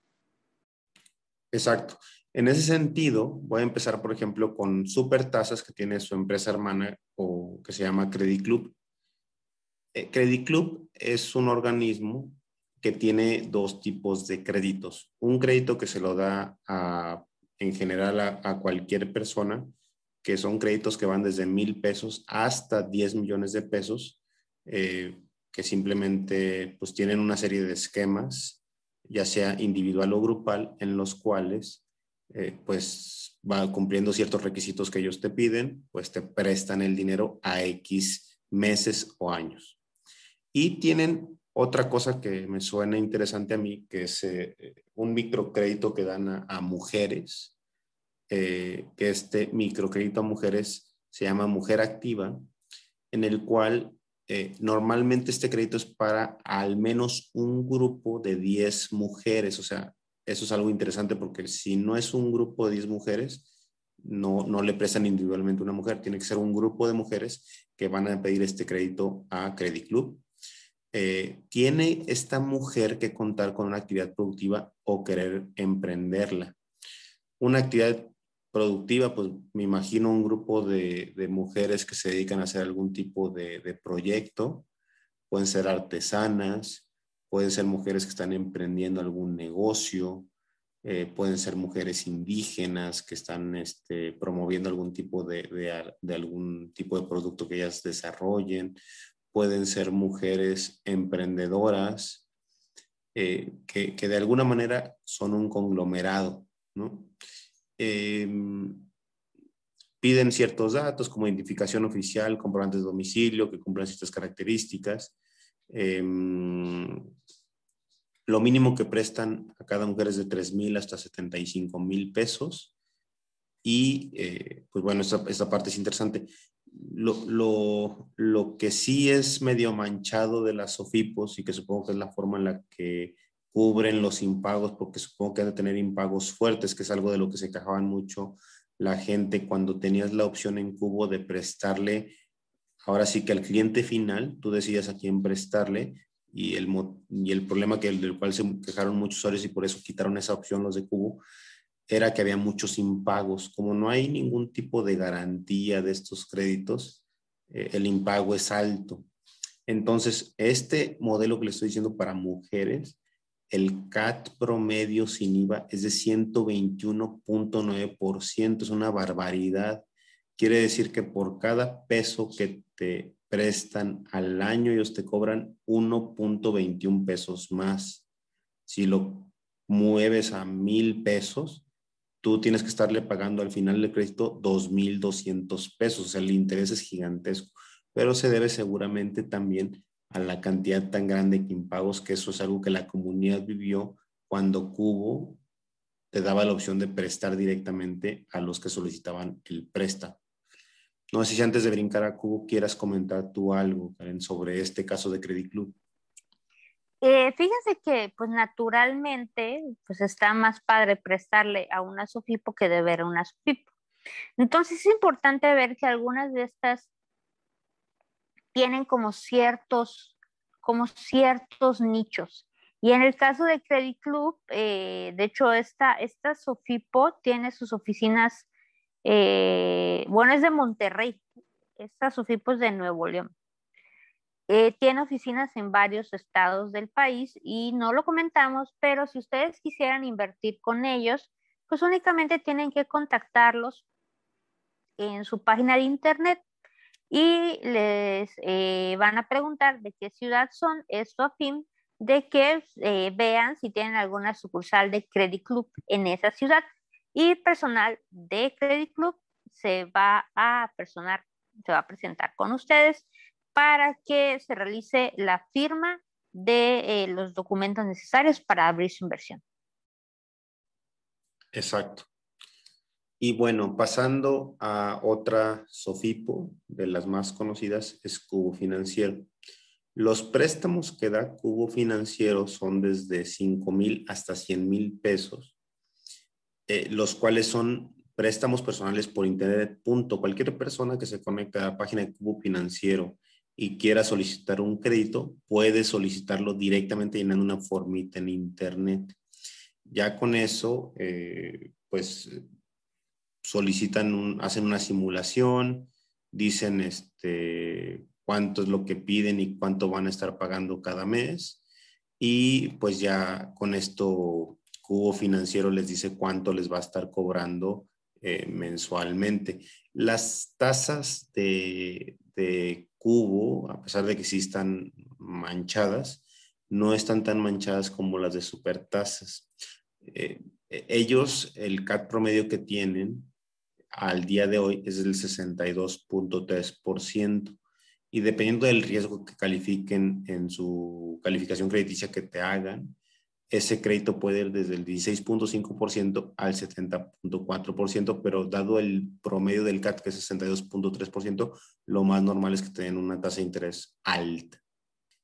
Exacto. En ese sentido, voy a empezar, por ejemplo, con Supertasas que tiene su empresa hermana o que se llama Credit Club. Eh, Credit Club es un organismo que tiene dos tipos de créditos. Un crédito que se lo da en general a, cualquier persona, que son créditos que van desde mil pesos hasta 10 millones de pesos, eh, que simplemente pues tienen una serie de esquemas, ya sea individual o grupal, en los cuales eh, pues va cumpliendo ciertos requisitos que ellos te piden, pues te prestan el dinero a X meses o años. Y tienen otra cosa que me suena interesante a mí, que es eh, un microcrédito que dan a, mujeres, eh, que este microcrédito a mujeres se llama Mujer Activa, en el cual normalmente este crédito es para al menos un grupo de 10 mujeres, o sea, eso es algo interesante porque si no es un grupo de 10 mujeres, no, no le prestan individualmente una mujer, tiene que ser un grupo de mujeres que van a pedir este crédito a Credit Club. Eh, ¿Tiene esta mujer que contar con una actividad productiva o querer emprenderla? Una actividad productiva, pues me imagino un grupo de, mujeres que se dedican a hacer algún tipo de, proyecto, pueden ser artesanas, pueden ser mujeres que están emprendiendo algún negocio, eh, pueden ser mujeres indígenas que están este, promoviendo algún tipo de, algún tipo de producto que ellas desarrollen, pueden ser mujeres emprendedoras eh, que, que, de alguna manera son un conglomerado, ¿no? Em, piden ciertos datos como identificación oficial, comprobantes de domicilio que cumplan ciertas características Em, lo mínimo que prestan a cada mujer es de 3 mil hasta 75 mil pesos. Y eh, pues bueno, esta, parte es interesante. Lo, lo, lo, que sí es medio manchado de las SOFIPOS y que supongo que es la forma en la que cubren los impagos, porque supongo que han de tener impagos fuertes, que es algo de lo que se quejaban mucho la gente cuando tenías la opción en Cubo de prestarle Ahora sí que al cliente final tú decidas a quién prestarle y el, y el problema que, del cual se quejaron muchos usuarios y por eso quitaron esa opción los de Cubo era que había muchos impagos. Como no hay ningún tipo de garantía de estos créditos, eh, el impago es alto. Entonces, este modelo que le estoy diciendo para mujeres, el CAT promedio sin IVA es de 121.9%, es una barbaridad. Quiere decir que por cada peso que te prestan al año, ellos te cobran 1.21 pesos más. Si lo mueves a mil pesos, tú tienes que estarle pagando al final del crédito 2.200 pesos. O sea, el interés es gigantesco, pero se debe seguramente también a la cantidad tan grande de impagos, que eso es algo que la comunidad vivió cuando Cubo te daba la opción de prestar directamente a los que solicitaban el préstamo. No sé si antes de brincar a Cubo quieras comentar tú algo, sobre este caso de Credit Club. Eh, fíjense que, pues naturalmente, pues está más padre prestarle a una SOFIPO que deber a una SOFIPO. Entonces es importante ver que algunas de estas tienen como ciertos, como ciertos nichos. Y en el caso de Credit Club, eh, de hecho, esta, esta SOFIPO tiene sus oficinas eh, bueno, es de Monterrey. Esta SOFIPO es de Nuevo León. Eh, tiene oficinas en varios estados del país y no lo comentamos, pero si ustedes quisieran invertir con ellos, pues únicamente tienen que contactarlos en su página de internet y les eh, van a preguntar de qué ciudad son, esto a fin de que vean si tienen alguna sucursal de Credit Club en esa ciudad. Y personal de Credit Club se va a personar, se va a presentar con ustedes para que se realice la firma de eh, los documentos necesarios para abrir su inversión. Exacto. Y bueno, pasando a otra SOFIPO de las más conocidas, es Cubo Financiero. Los préstamos que da Cubo Financiero son desde 5 mil hasta 100 mil pesos eh, los cuales son préstamos personales por internet. Punto. Cualquier persona que se conecte a la página de Cubo Financiero y quiera solicitar un crédito, puede solicitarlo directamente llenando una formita en internet. Ya con eso, eh, pues solicitan, hacen una simulación, dicen este, cuánto es lo que piden y cuánto van a estar pagando cada mes. Y pues ya con esto Cubo Financiero les dice cuánto les va a estar cobrando eh, mensualmente. Las tasas de, Cubo, a pesar de que sí están manchadas, no están tan manchadas como las de supertasas. Eh, ellos, el CAT promedio que tienen al día de hoy es del 62.3% y dependiendo del riesgo que califiquen en su calificación crediticia que te hagan, ese crédito puede ir desde el 16.5% al 70.4%, pero dado el promedio del CAT, que es 62.3%, lo más normal es que tengan una tasa de interés alta.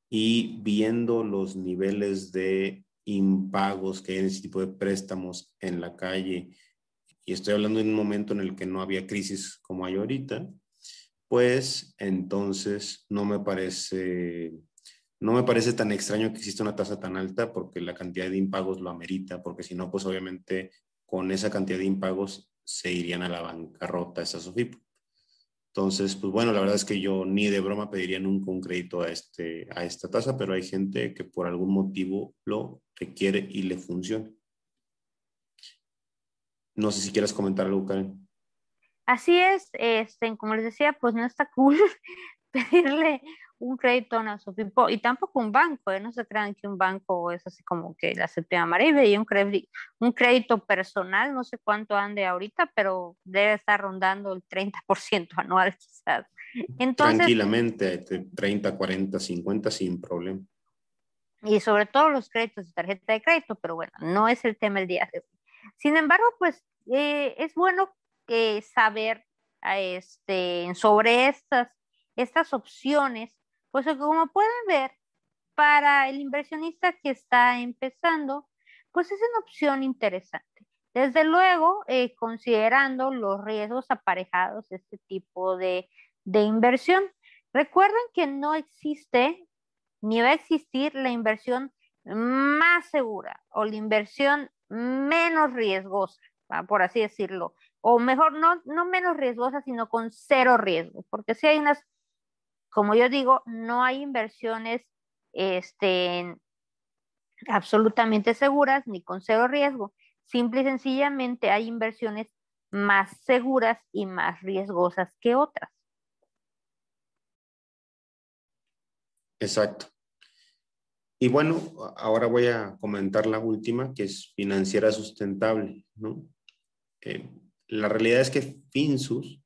Y viendo los niveles de impagos que hay en ese tipo de préstamos en la calle, y estoy hablando en un momento en el que no había crisis como hay ahorita, pues entonces no me parece no me parece tan extraño que exista una tasa tan alta porque la cantidad de impagos lo amerita, porque si no, pues obviamente con esa cantidad de impagos se irían a la bancarrota esa SOFIP. Entonces, pues bueno, la verdad es que yo ni de broma pediría nunca un crédito a, este, a esta tasa, pero hay gente que por algún motivo lo requiere y le funciona. No sé si quieras comentar algo, Karen. Así es, este, como les decía, pues no está cool pedirle un crédito a su tipo, y tampoco un banco, ¿eh? no se crean que un banco es así como que la séptima maravilla y un crédito, un crédito personal, no sé cuánto ande ahorita, pero debe estar rondando el 30% anual quizás. Entonces, Tranquilamente, 30, 40, 50 sin problema. Y sobre todo los créditos de tarjeta de crédito, pero bueno, no es el tema el día de hoy. Sin embargo, pues eh, es bueno que saber este, sobre estas, estas opciones pues como pueden ver, para el inversionista que está empezando, pues es una opción interesante. Desde luego, eh, considerando los riesgos aparejados de este tipo de, de inversión. Recuerden que no existe ni va a existir la inversión más segura o la inversión menos riesgosa, por así decirlo. O mejor, no, no menos riesgosa, sino con cero riesgo, porque si hay unas como yo digo, no hay inversiones este, absolutamente seguras ni con cero riesgo. Simple y sencillamente hay inversiones más seguras y más riesgosas que otras. Exacto. Y bueno, ahora voy a comentar la última, que es financiera sustentable. ¿no? Eh, la realidad es que Finsus,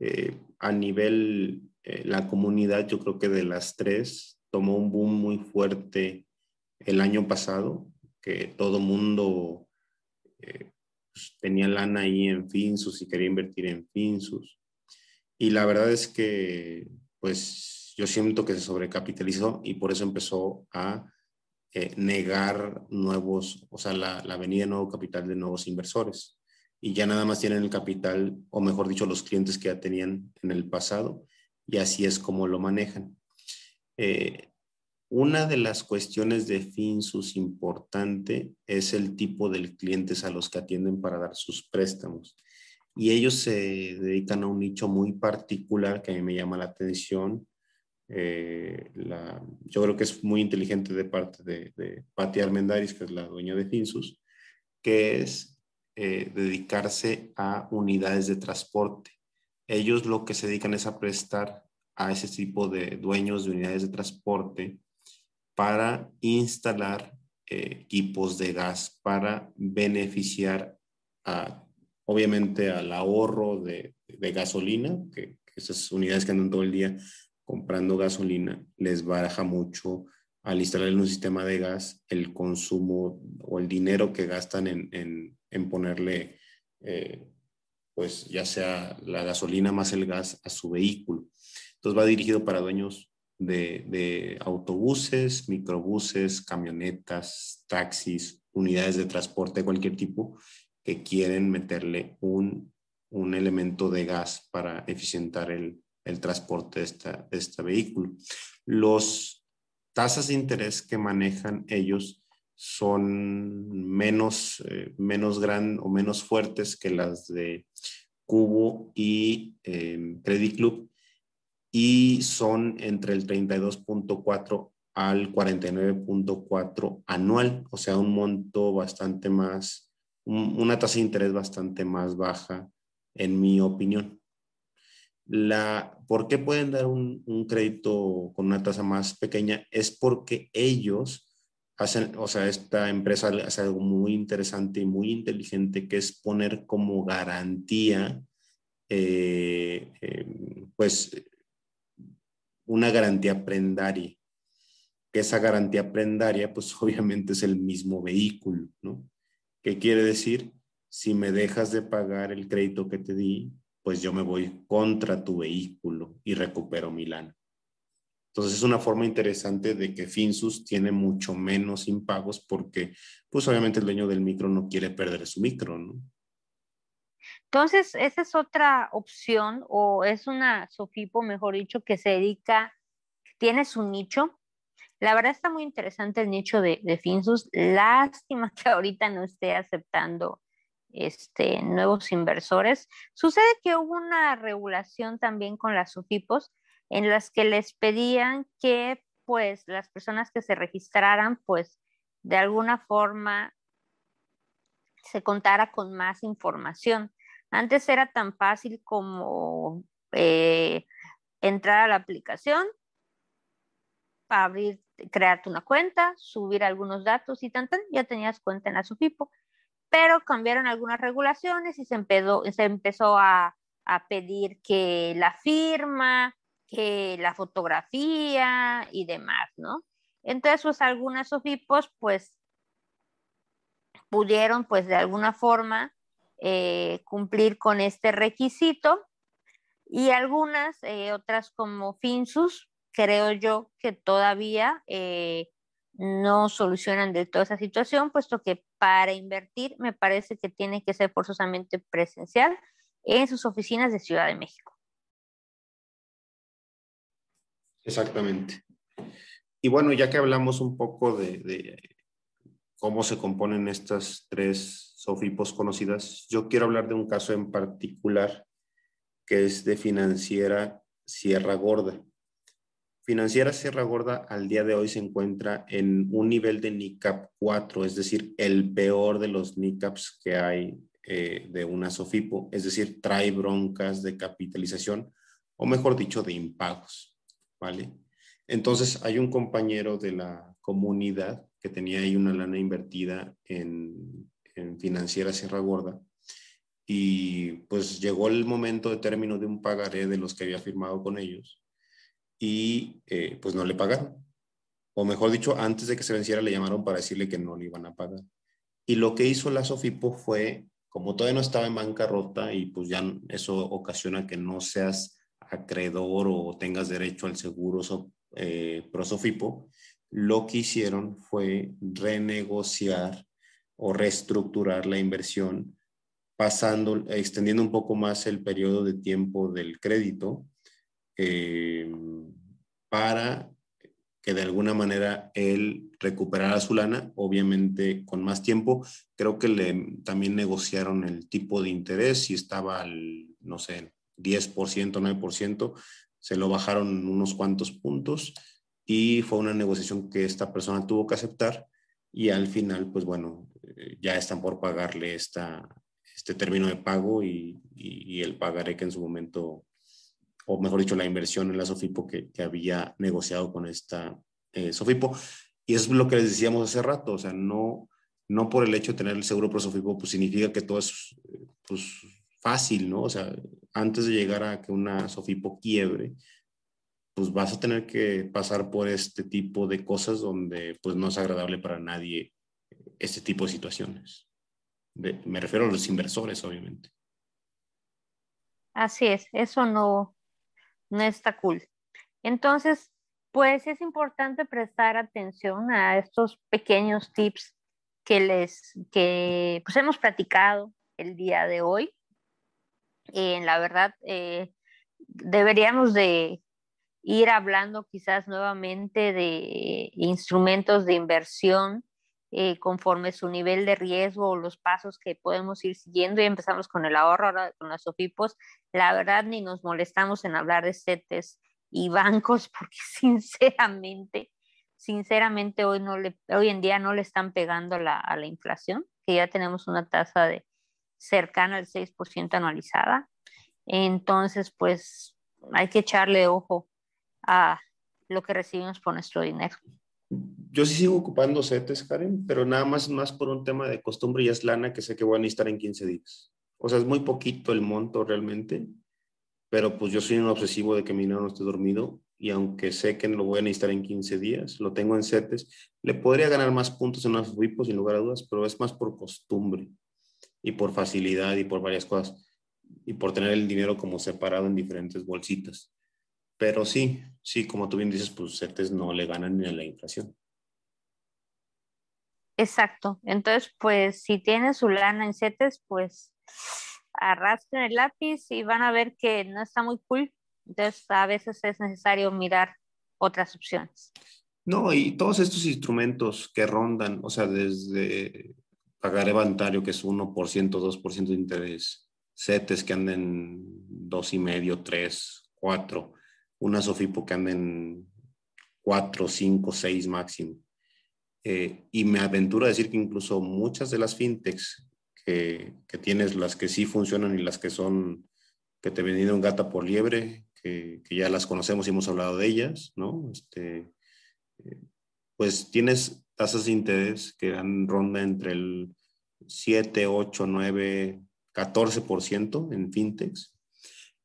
eh, a nivel eh, la comunidad, yo creo que de las tres, tomó un boom muy fuerte el año pasado, que todo mundo eh, pues, tenía lana ahí en Finsus y quería invertir en Finsus. Y la verdad es que, pues, yo siento que se sobrecapitalizó y por eso empezó a eh, negar nuevos, o sea, la, la venida de nuevo capital de nuevos inversores. Y ya nada más tienen el capital, o mejor dicho, los clientes que ya tenían en el pasado y así es como lo manejan. Eh, una de las cuestiones de Finsus importante es el tipo de clientes a los que atienden para dar sus préstamos. Y ellos se dedican a un nicho muy particular que a mí me llama la atención. Eh, yo creo que es muy inteligente de parte de, de Patti Armendaris, que es la dueña de Finsus, que es eh, dedicarse a unidades de transporte ellos lo que se dedican es a prestar a ese tipo de dueños de unidades de transporte para instalar eh, equipos de gas para beneficiar obviamente al ahorro de, gasolina, que, esas unidades que andan todo el día comprando gasolina les baraja mucho al instalar en un sistema de gas el consumo o el dinero que gastan en, ponerle eh, pues ya sea la gasolina más el gas a su vehículo. Entonces va dirigido para dueños de, autobuses, microbuses, camionetas, taxis, unidades de transporte de cualquier tipo que quieren meterle un, elemento de gas para eficientar el, transporte de, esta, este vehículo. Los tasas de interés que manejan ellos son menos, eh, menos o menos fuertes que las de Cubo y Credit Club y son entre el 32.4 al 49.4 anual, o sea, un monto bastante más, una tasa de interés bastante más baja, en mi opinión. La, ¿Por qué pueden dar un crédito con una tasa más pequeña? Es porque ellos hacen, o sea, esta empresa hace algo muy interesante y muy inteligente, que es poner como garantía, eh, eh, pues, una garantía prendaria. Que esa garantía prendaria, pues, obviamente es el mismo vehículo, ¿no? ¿Qué quiere decir? Si me dejas de pagar el crédito que te di, pues yo me voy contra tu vehículo y recupero mi lana. Entonces es una forma interesante de que Finsus tiene mucho menos impagos porque pues obviamente el dueño del micro no quiere perder su micro, ¿no? Entonces, esa es otra opción o es una Sofipo, mejor dicho, que se dedica, tiene su nicho. La verdad está muy interesante el nicho de, de Finsus. Lástima que ahorita no esté aceptando este, nuevos inversores. Sucede que hubo una regulación también con las Sofipos en las que les pedían que pues las personas que se registraran pues de alguna forma se contara con más información. Antes era tan fácil como eh, entrar a la aplicación, abrir, crearte una cuenta, subir algunos datos y tan, ya tenías cuenta en la. Pero cambiaron algunas regulaciones y se empezó, se empezó a, a pedir que la firma, que la fotografía y demás, ¿no? Entonces, pues algunas SOFIPOS, pues, pudieron, pues, de alguna forma eh, cumplir con este requisito y algunas, eh, otras como Finsus, creo yo que todavía eh, no solucionan de toda esa situación, puesto que para invertir me parece que tiene que ser forzosamente presencial en sus oficinas de Ciudad de México. Exactamente. Y bueno, ya que hablamos un poco de, cómo se componen estas tres SOFIPOS conocidas, yo quiero hablar de un caso en particular que es de Financiera Sierra Gorda. Financiera Sierra Gorda al día de hoy se encuentra en un nivel de NICAP 4, es decir, el peor de los NICAPs que hay eh, de una SOFIPO, es decir, trae broncas de capitalización o mejor dicho, de impagos. ¿Vale? Entonces hay un compañero de la comunidad que tenía ahí una lana invertida en, Financiera Sierra Gorda y pues llegó el momento de término de un pagaré de los que había firmado con ellos y eh, pues no le pagaron. O mejor dicho, antes de que se venciera le llamaron para decirle que no le iban a pagar. Y lo que hizo la Sofipo fue, como todavía no estaba en bancarrota y pues ya eso ocasiona que no seas acreedor o tengas derecho al seguro eh, prosofipo, lo que hicieron fue renegociar o reestructurar la inversión, pasando, extendiendo un poco más el periodo de tiempo del crédito eh, para que de alguna manera él recuperara su lana, obviamente con más tiempo. Creo que le también negociaron el tipo de interés, si estaba al, no sé, 10%, 9%, se lo bajaron unos cuantos puntos y fue una negociación que esta persona tuvo que aceptar y al final, pues bueno, eh, ya están por pagarle esta, este término de pago y, el pagaré que en su momento, o mejor dicho, la inversión en la Sofipo que, había negociado con esta eh, Sofipo. Y es lo que les decíamos hace rato, o sea, no, no por el hecho de tener el seguro pro Sofipo, pues significa que todo es pues, fácil, ¿no? O sea, antes de llegar a que una Sofipo quiebre, pues vas a tener que pasar por este tipo de cosas donde pues no es agradable para nadie este tipo de situaciones. me refiero a los inversores, obviamente. Así es, eso no, no está cool. Entonces, pues es importante prestar atención a estos pequeños tips que les que pues hemos platicado el día de hoy eh, la verdad, eh, deberíamos de ir hablando quizás nuevamente de instrumentos de inversión eh, conforme su nivel de riesgo o los pasos que podemos ir siguiendo y empezamos con el ahorro, ahora con los SOFIPOS. La verdad, ni nos molestamos en hablar de CETES y bancos porque sinceramente sinceramente hoy, no hoy en día no le están pegando a la inflación, que ya tenemos una tasa de cercana al 6% anualizada. Entonces, pues hay que echarle ojo a lo que recibimos por nuestro dinero. Yo sí sigo ocupando CETES, Karen, pero nada más, más por un tema de costumbre y es lana que sé que voy a necesitar en 15 días. O sea, es muy poquito el monto realmente, pero pues yo soy un obsesivo de que mi dinero no esté dormido y aunque sé que lo voy a necesitar en 15 días, lo tengo en CETES, le podría ganar más puntos en unos WIPOS sin lugar a dudas, pero es más por costumbre y por facilidad y por varias cosas y por tener el dinero como separado en diferentes bolsitas. Pero sí, sí, como tú bien dices, pues CETES no le ganan ni a la inflación. Exacto. Entonces, pues si tienen su lana en CETES, pues arrastren el lápiz y van a ver que no está muy cool. Entonces, a veces es necesario mirar otras opciones. No, y todos estos instrumentos que rondan, o sea, desde pagar bancario, que es 1%, 2% de interés, CETES que anden 2,5, 3, 4, una SOFIPO que anden 4, 5, 6 máximo. Eh, y me aventuro a decir que incluso muchas de las fintechs que, que, tienes, las que sí funcionan y las que son, que te vendieron gata por liebre, que, que ya las conocemos y hemos hablado de ellas, ¿no? Este, eh, pues tienes tasas de interés que dan ronda entre el 7, 8, 9, 14% en fintechs.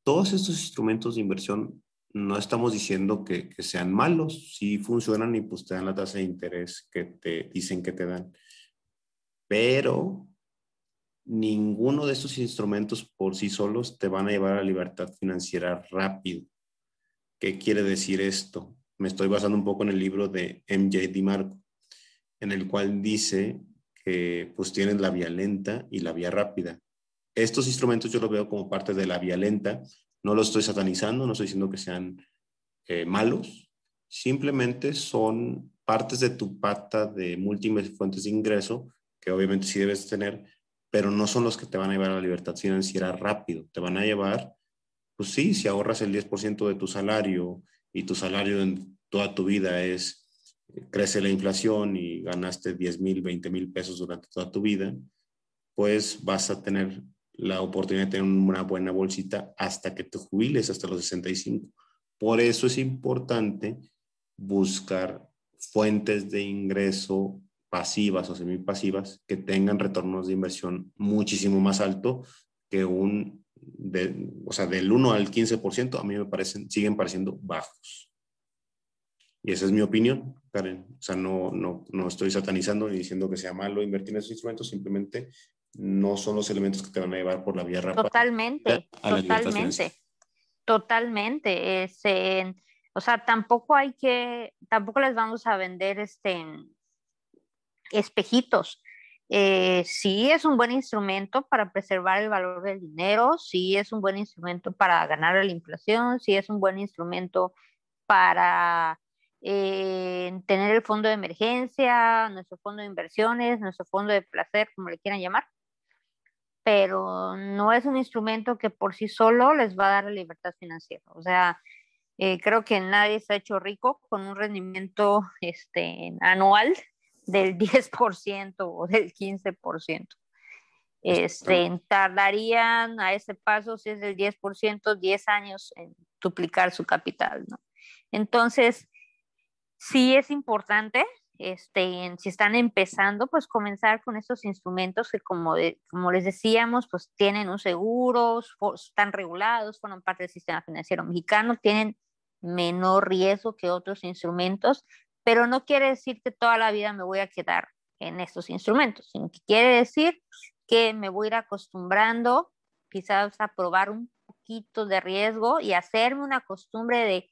Todos estos instrumentos de inversión no estamos diciendo que, que, sean malos, sí funcionan y pues te dan la tasa de interés que te dicen que te dan. Pero ninguno de estos instrumentos por sí solos te van a llevar a la libertad financiera rápido. ¿Qué quiere decir esto? Me estoy basando un poco en el libro de MJ DiMarco, en el cual dice que pues tienen la vía lenta y la vía rápida. Estos instrumentos yo los veo como parte de la vía lenta no los estoy satanizando, no estoy diciendo que sean eh, malos, simplemente son partes de tu pata de múltiples fuentes de ingreso que obviamente sí debes tener, pero no son los que te van a llevar a la libertad financiera rápido. Te van a llevar, pues sí, si ahorras el 10% de tu salario y tu salario en toda tu vida es, crece la inflación y ganaste 10 mil, 20 mil pesos durante toda tu vida, pues vas a tener la oportunidad de tener una buena bolsita hasta que te jubiles, hasta los 65. Por eso es importante buscar fuentes de ingreso pasivas o semipasivas que tengan retornos de inversión muchísimo más alto que un, de, o sea, del 1 al 15%, a mí me parecen, siguen pareciendo bajos. Y esa es mi opinión, Karen. O sea, no, no, no estoy satanizando ni diciendo que sea malo invertir en esos instrumentos, simplemente no son los elementos que te van a llevar por la vía rápida. Totalmente, totalmente, totalmente. Este, o sea, tampoco hay que, tampoco les vamos a vender este, espejitos. Eh, sí es un buen instrumento para preservar el valor del dinero, sí es un buen instrumento para ganar la inflación, sí es un buen instrumento para eh, tener el fondo de emergencia, nuestro fondo de inversiones, nuestro fondo de placer, como le quieran llamar pero no es un instrumento que por sí solo les va a dar la libertad financiera. O sea, eh, creo que nadie se ha hecho rico con un rendimiento este, anual del 10% o del 15%. Este, tardarían a ese paso, si es del 10%, 10 años en duplicar su capital, ¿no? Entonces, sí es importante este, si están empezando, pues comenzar con estos instrumentos que como, como les decíamos, pues tienen un seguro, están regulados, forman parte del sistema financiero mexicano, tienen menor riesgo que otros instrumentos, pero no quiere decir que toda la vida me voy a quedar en estos instrumentos, sino que quiere decir que me voy a ir acostumbrando quizás a probar un poquito de riesgo y hacerme una costumbre de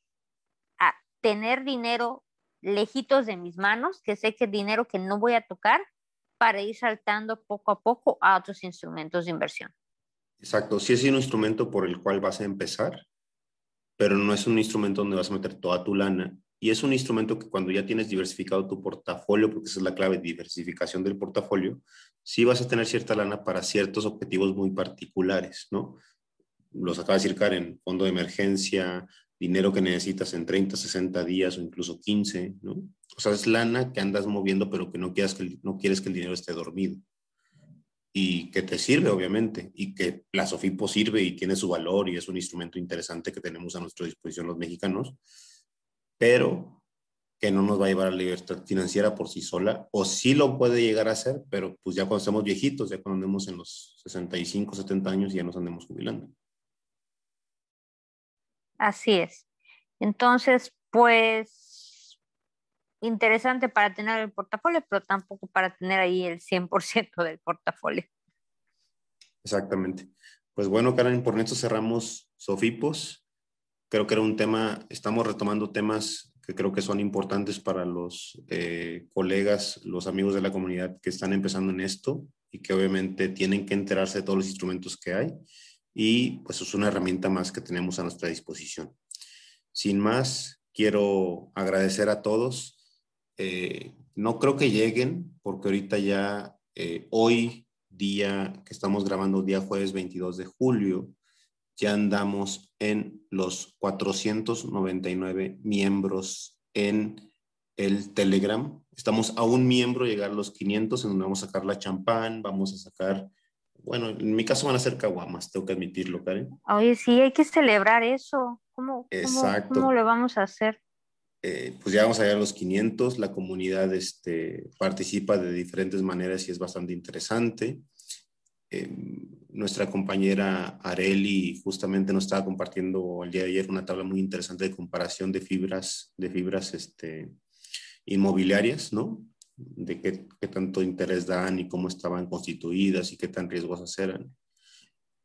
a tener dinero lejitos de mis manos, que sé que es dinero que no voy a tocar para ir saltando poco a poco a otros instrumentos de inversión. Exacto, sí es un instrumento por el cual vas a empezar, pero no es un instrumento donde vas a meter toda tu lana. Y es un instrumento que cuando ya tienes diversificado tu portafolio, porque esa es la clave, diversificación del portafolio, sí vas a tener cierta lana para ciertos objetivos muy particulares, ¿no? Los acaba de decir Karen, fondo de emergencia, dinero que necesitas en 30, 60 días o incluso 15, ¿no? O sea, es lana que andas moviendo, pero que no quieres que, no quieres que el dinero esté dormido. Y que te sirve, obviamente, y que la Sofipo sirve y tiene su valor y es un instrumento interesante que tenemos a nuestra disposición los mexicanos, pero que no nos va a llevar a la libertad financiera por sí sola, o sí lo puede llegar a hacer, pero pues ya cuando estemos viejitos, ya cuando andemos en los 65, 70 años, ya nos andemos jubilando. Así es. Entonces, pues, interesante para tener el portafolio, pero tampoco para tener ahí el 100% del portafolio. Exactamente. Pues bueno, Karen, por esto cerramos Sofipos. Creo que era un tema, estamos retomando temas que creo que son importantes para los eh, colegas, los amigos de la comunidad que están empezando en esto y que obviamente tienen que enterarse de todos los instrumentos que hay y pues es una herramienta más que tenemos a nuestra disposición. Sin más, quiero agradecer a todos. Eh, no creo que lleguen porque ahorita ya eh, hoy día que estamos grabando, día jueves 22 de julio, ya andamos en los 499 miembros en el Telegram. Estamos a un miembro llegar a los 500, en donde vamos a sacar la champán, vamos a sacar bueno, en mi caso van a ser caguamas, tengo que admitirlo, Karen. Oye, sí, hay que celebrar eso. ¿Cómo, Exacto. cómo, lo vamos a hacer? Eh, pues ya vamos a llegar a los 500, la comunidad este, participa de diferentes maneras y es bastante interesante. Em, nuestra compañera Areli justamente nos estaba compartiendo el día de ayer una tabla muy interesante de comparación de fibras, de fibras este, inmobiliarias, ¿no? De qué, tanto interés dan y cómo estaban constituidas y qué tan riesgosas eran.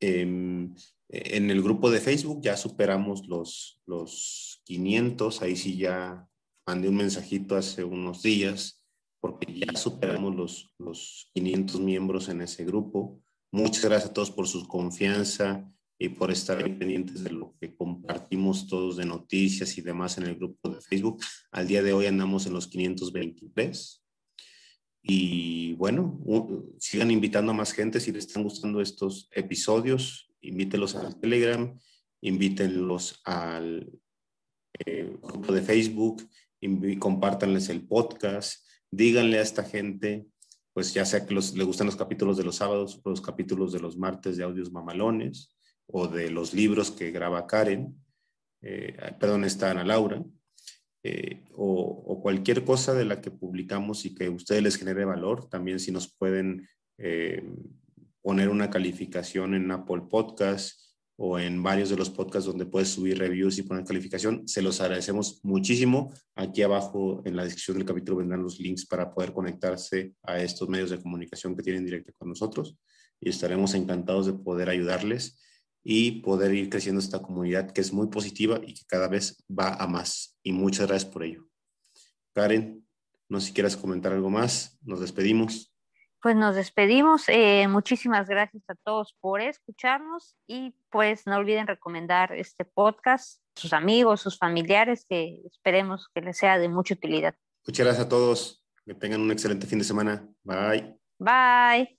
Em, en el grupo de Facebook ya superamos los, los 500, ahí sí ya mandé un mensajito hace unos días porque ya superamos los, los 500 miembros en ese grupo. Muchas gracias a todos por su confianza y por estar pendientes de lo que compartimos todos de noticias y demás en el grupo de Facebook. Al día de hoy andamos en los 523. Y bueno, sigan invitando a más gente si les están gustando estos episodios, invítelos al Telegram, invítenlos al eh, grupo de Facebook, compártanles el podcast, díganle a esta gente, pues ya sea que les gustan los capítulos de los sábados o los capítulos de los martes de audios mamalones o de los libros que graba Karen, eh, perdón, está Ana Laura, eh, o, cualquier cosa de la que publicamos y que a ustedes les genere valor, también si nos pueden eh, poner una calificación en Apple Podcast o en varios de los podcasts donde puedes subir reviews y poner calificación, se los agradecemos muchísimo. Aquí abajo en la descripción del capítulo vendrán los links para poder conectarse a estos medios de comunicación que tienen directo con nosotros y estaremos encantados de poder ayudarles y poder ir creciendo esta comunidad que es muy positiva y que cada vez va a más. Y muchas gracias por ello. Karen, no sé si quieras comentar algo más, nos despedimos. Pues nos despedimos. Eh, muchísimas gracias a todos por escucharnos y pues no olviden recomendar este podcast a sus amigos, sus familiares, que esperemos que les sea de mucha utilidad. Muchas gracias a todos. Que tengan un excelente fin de semana. Bye. Bye.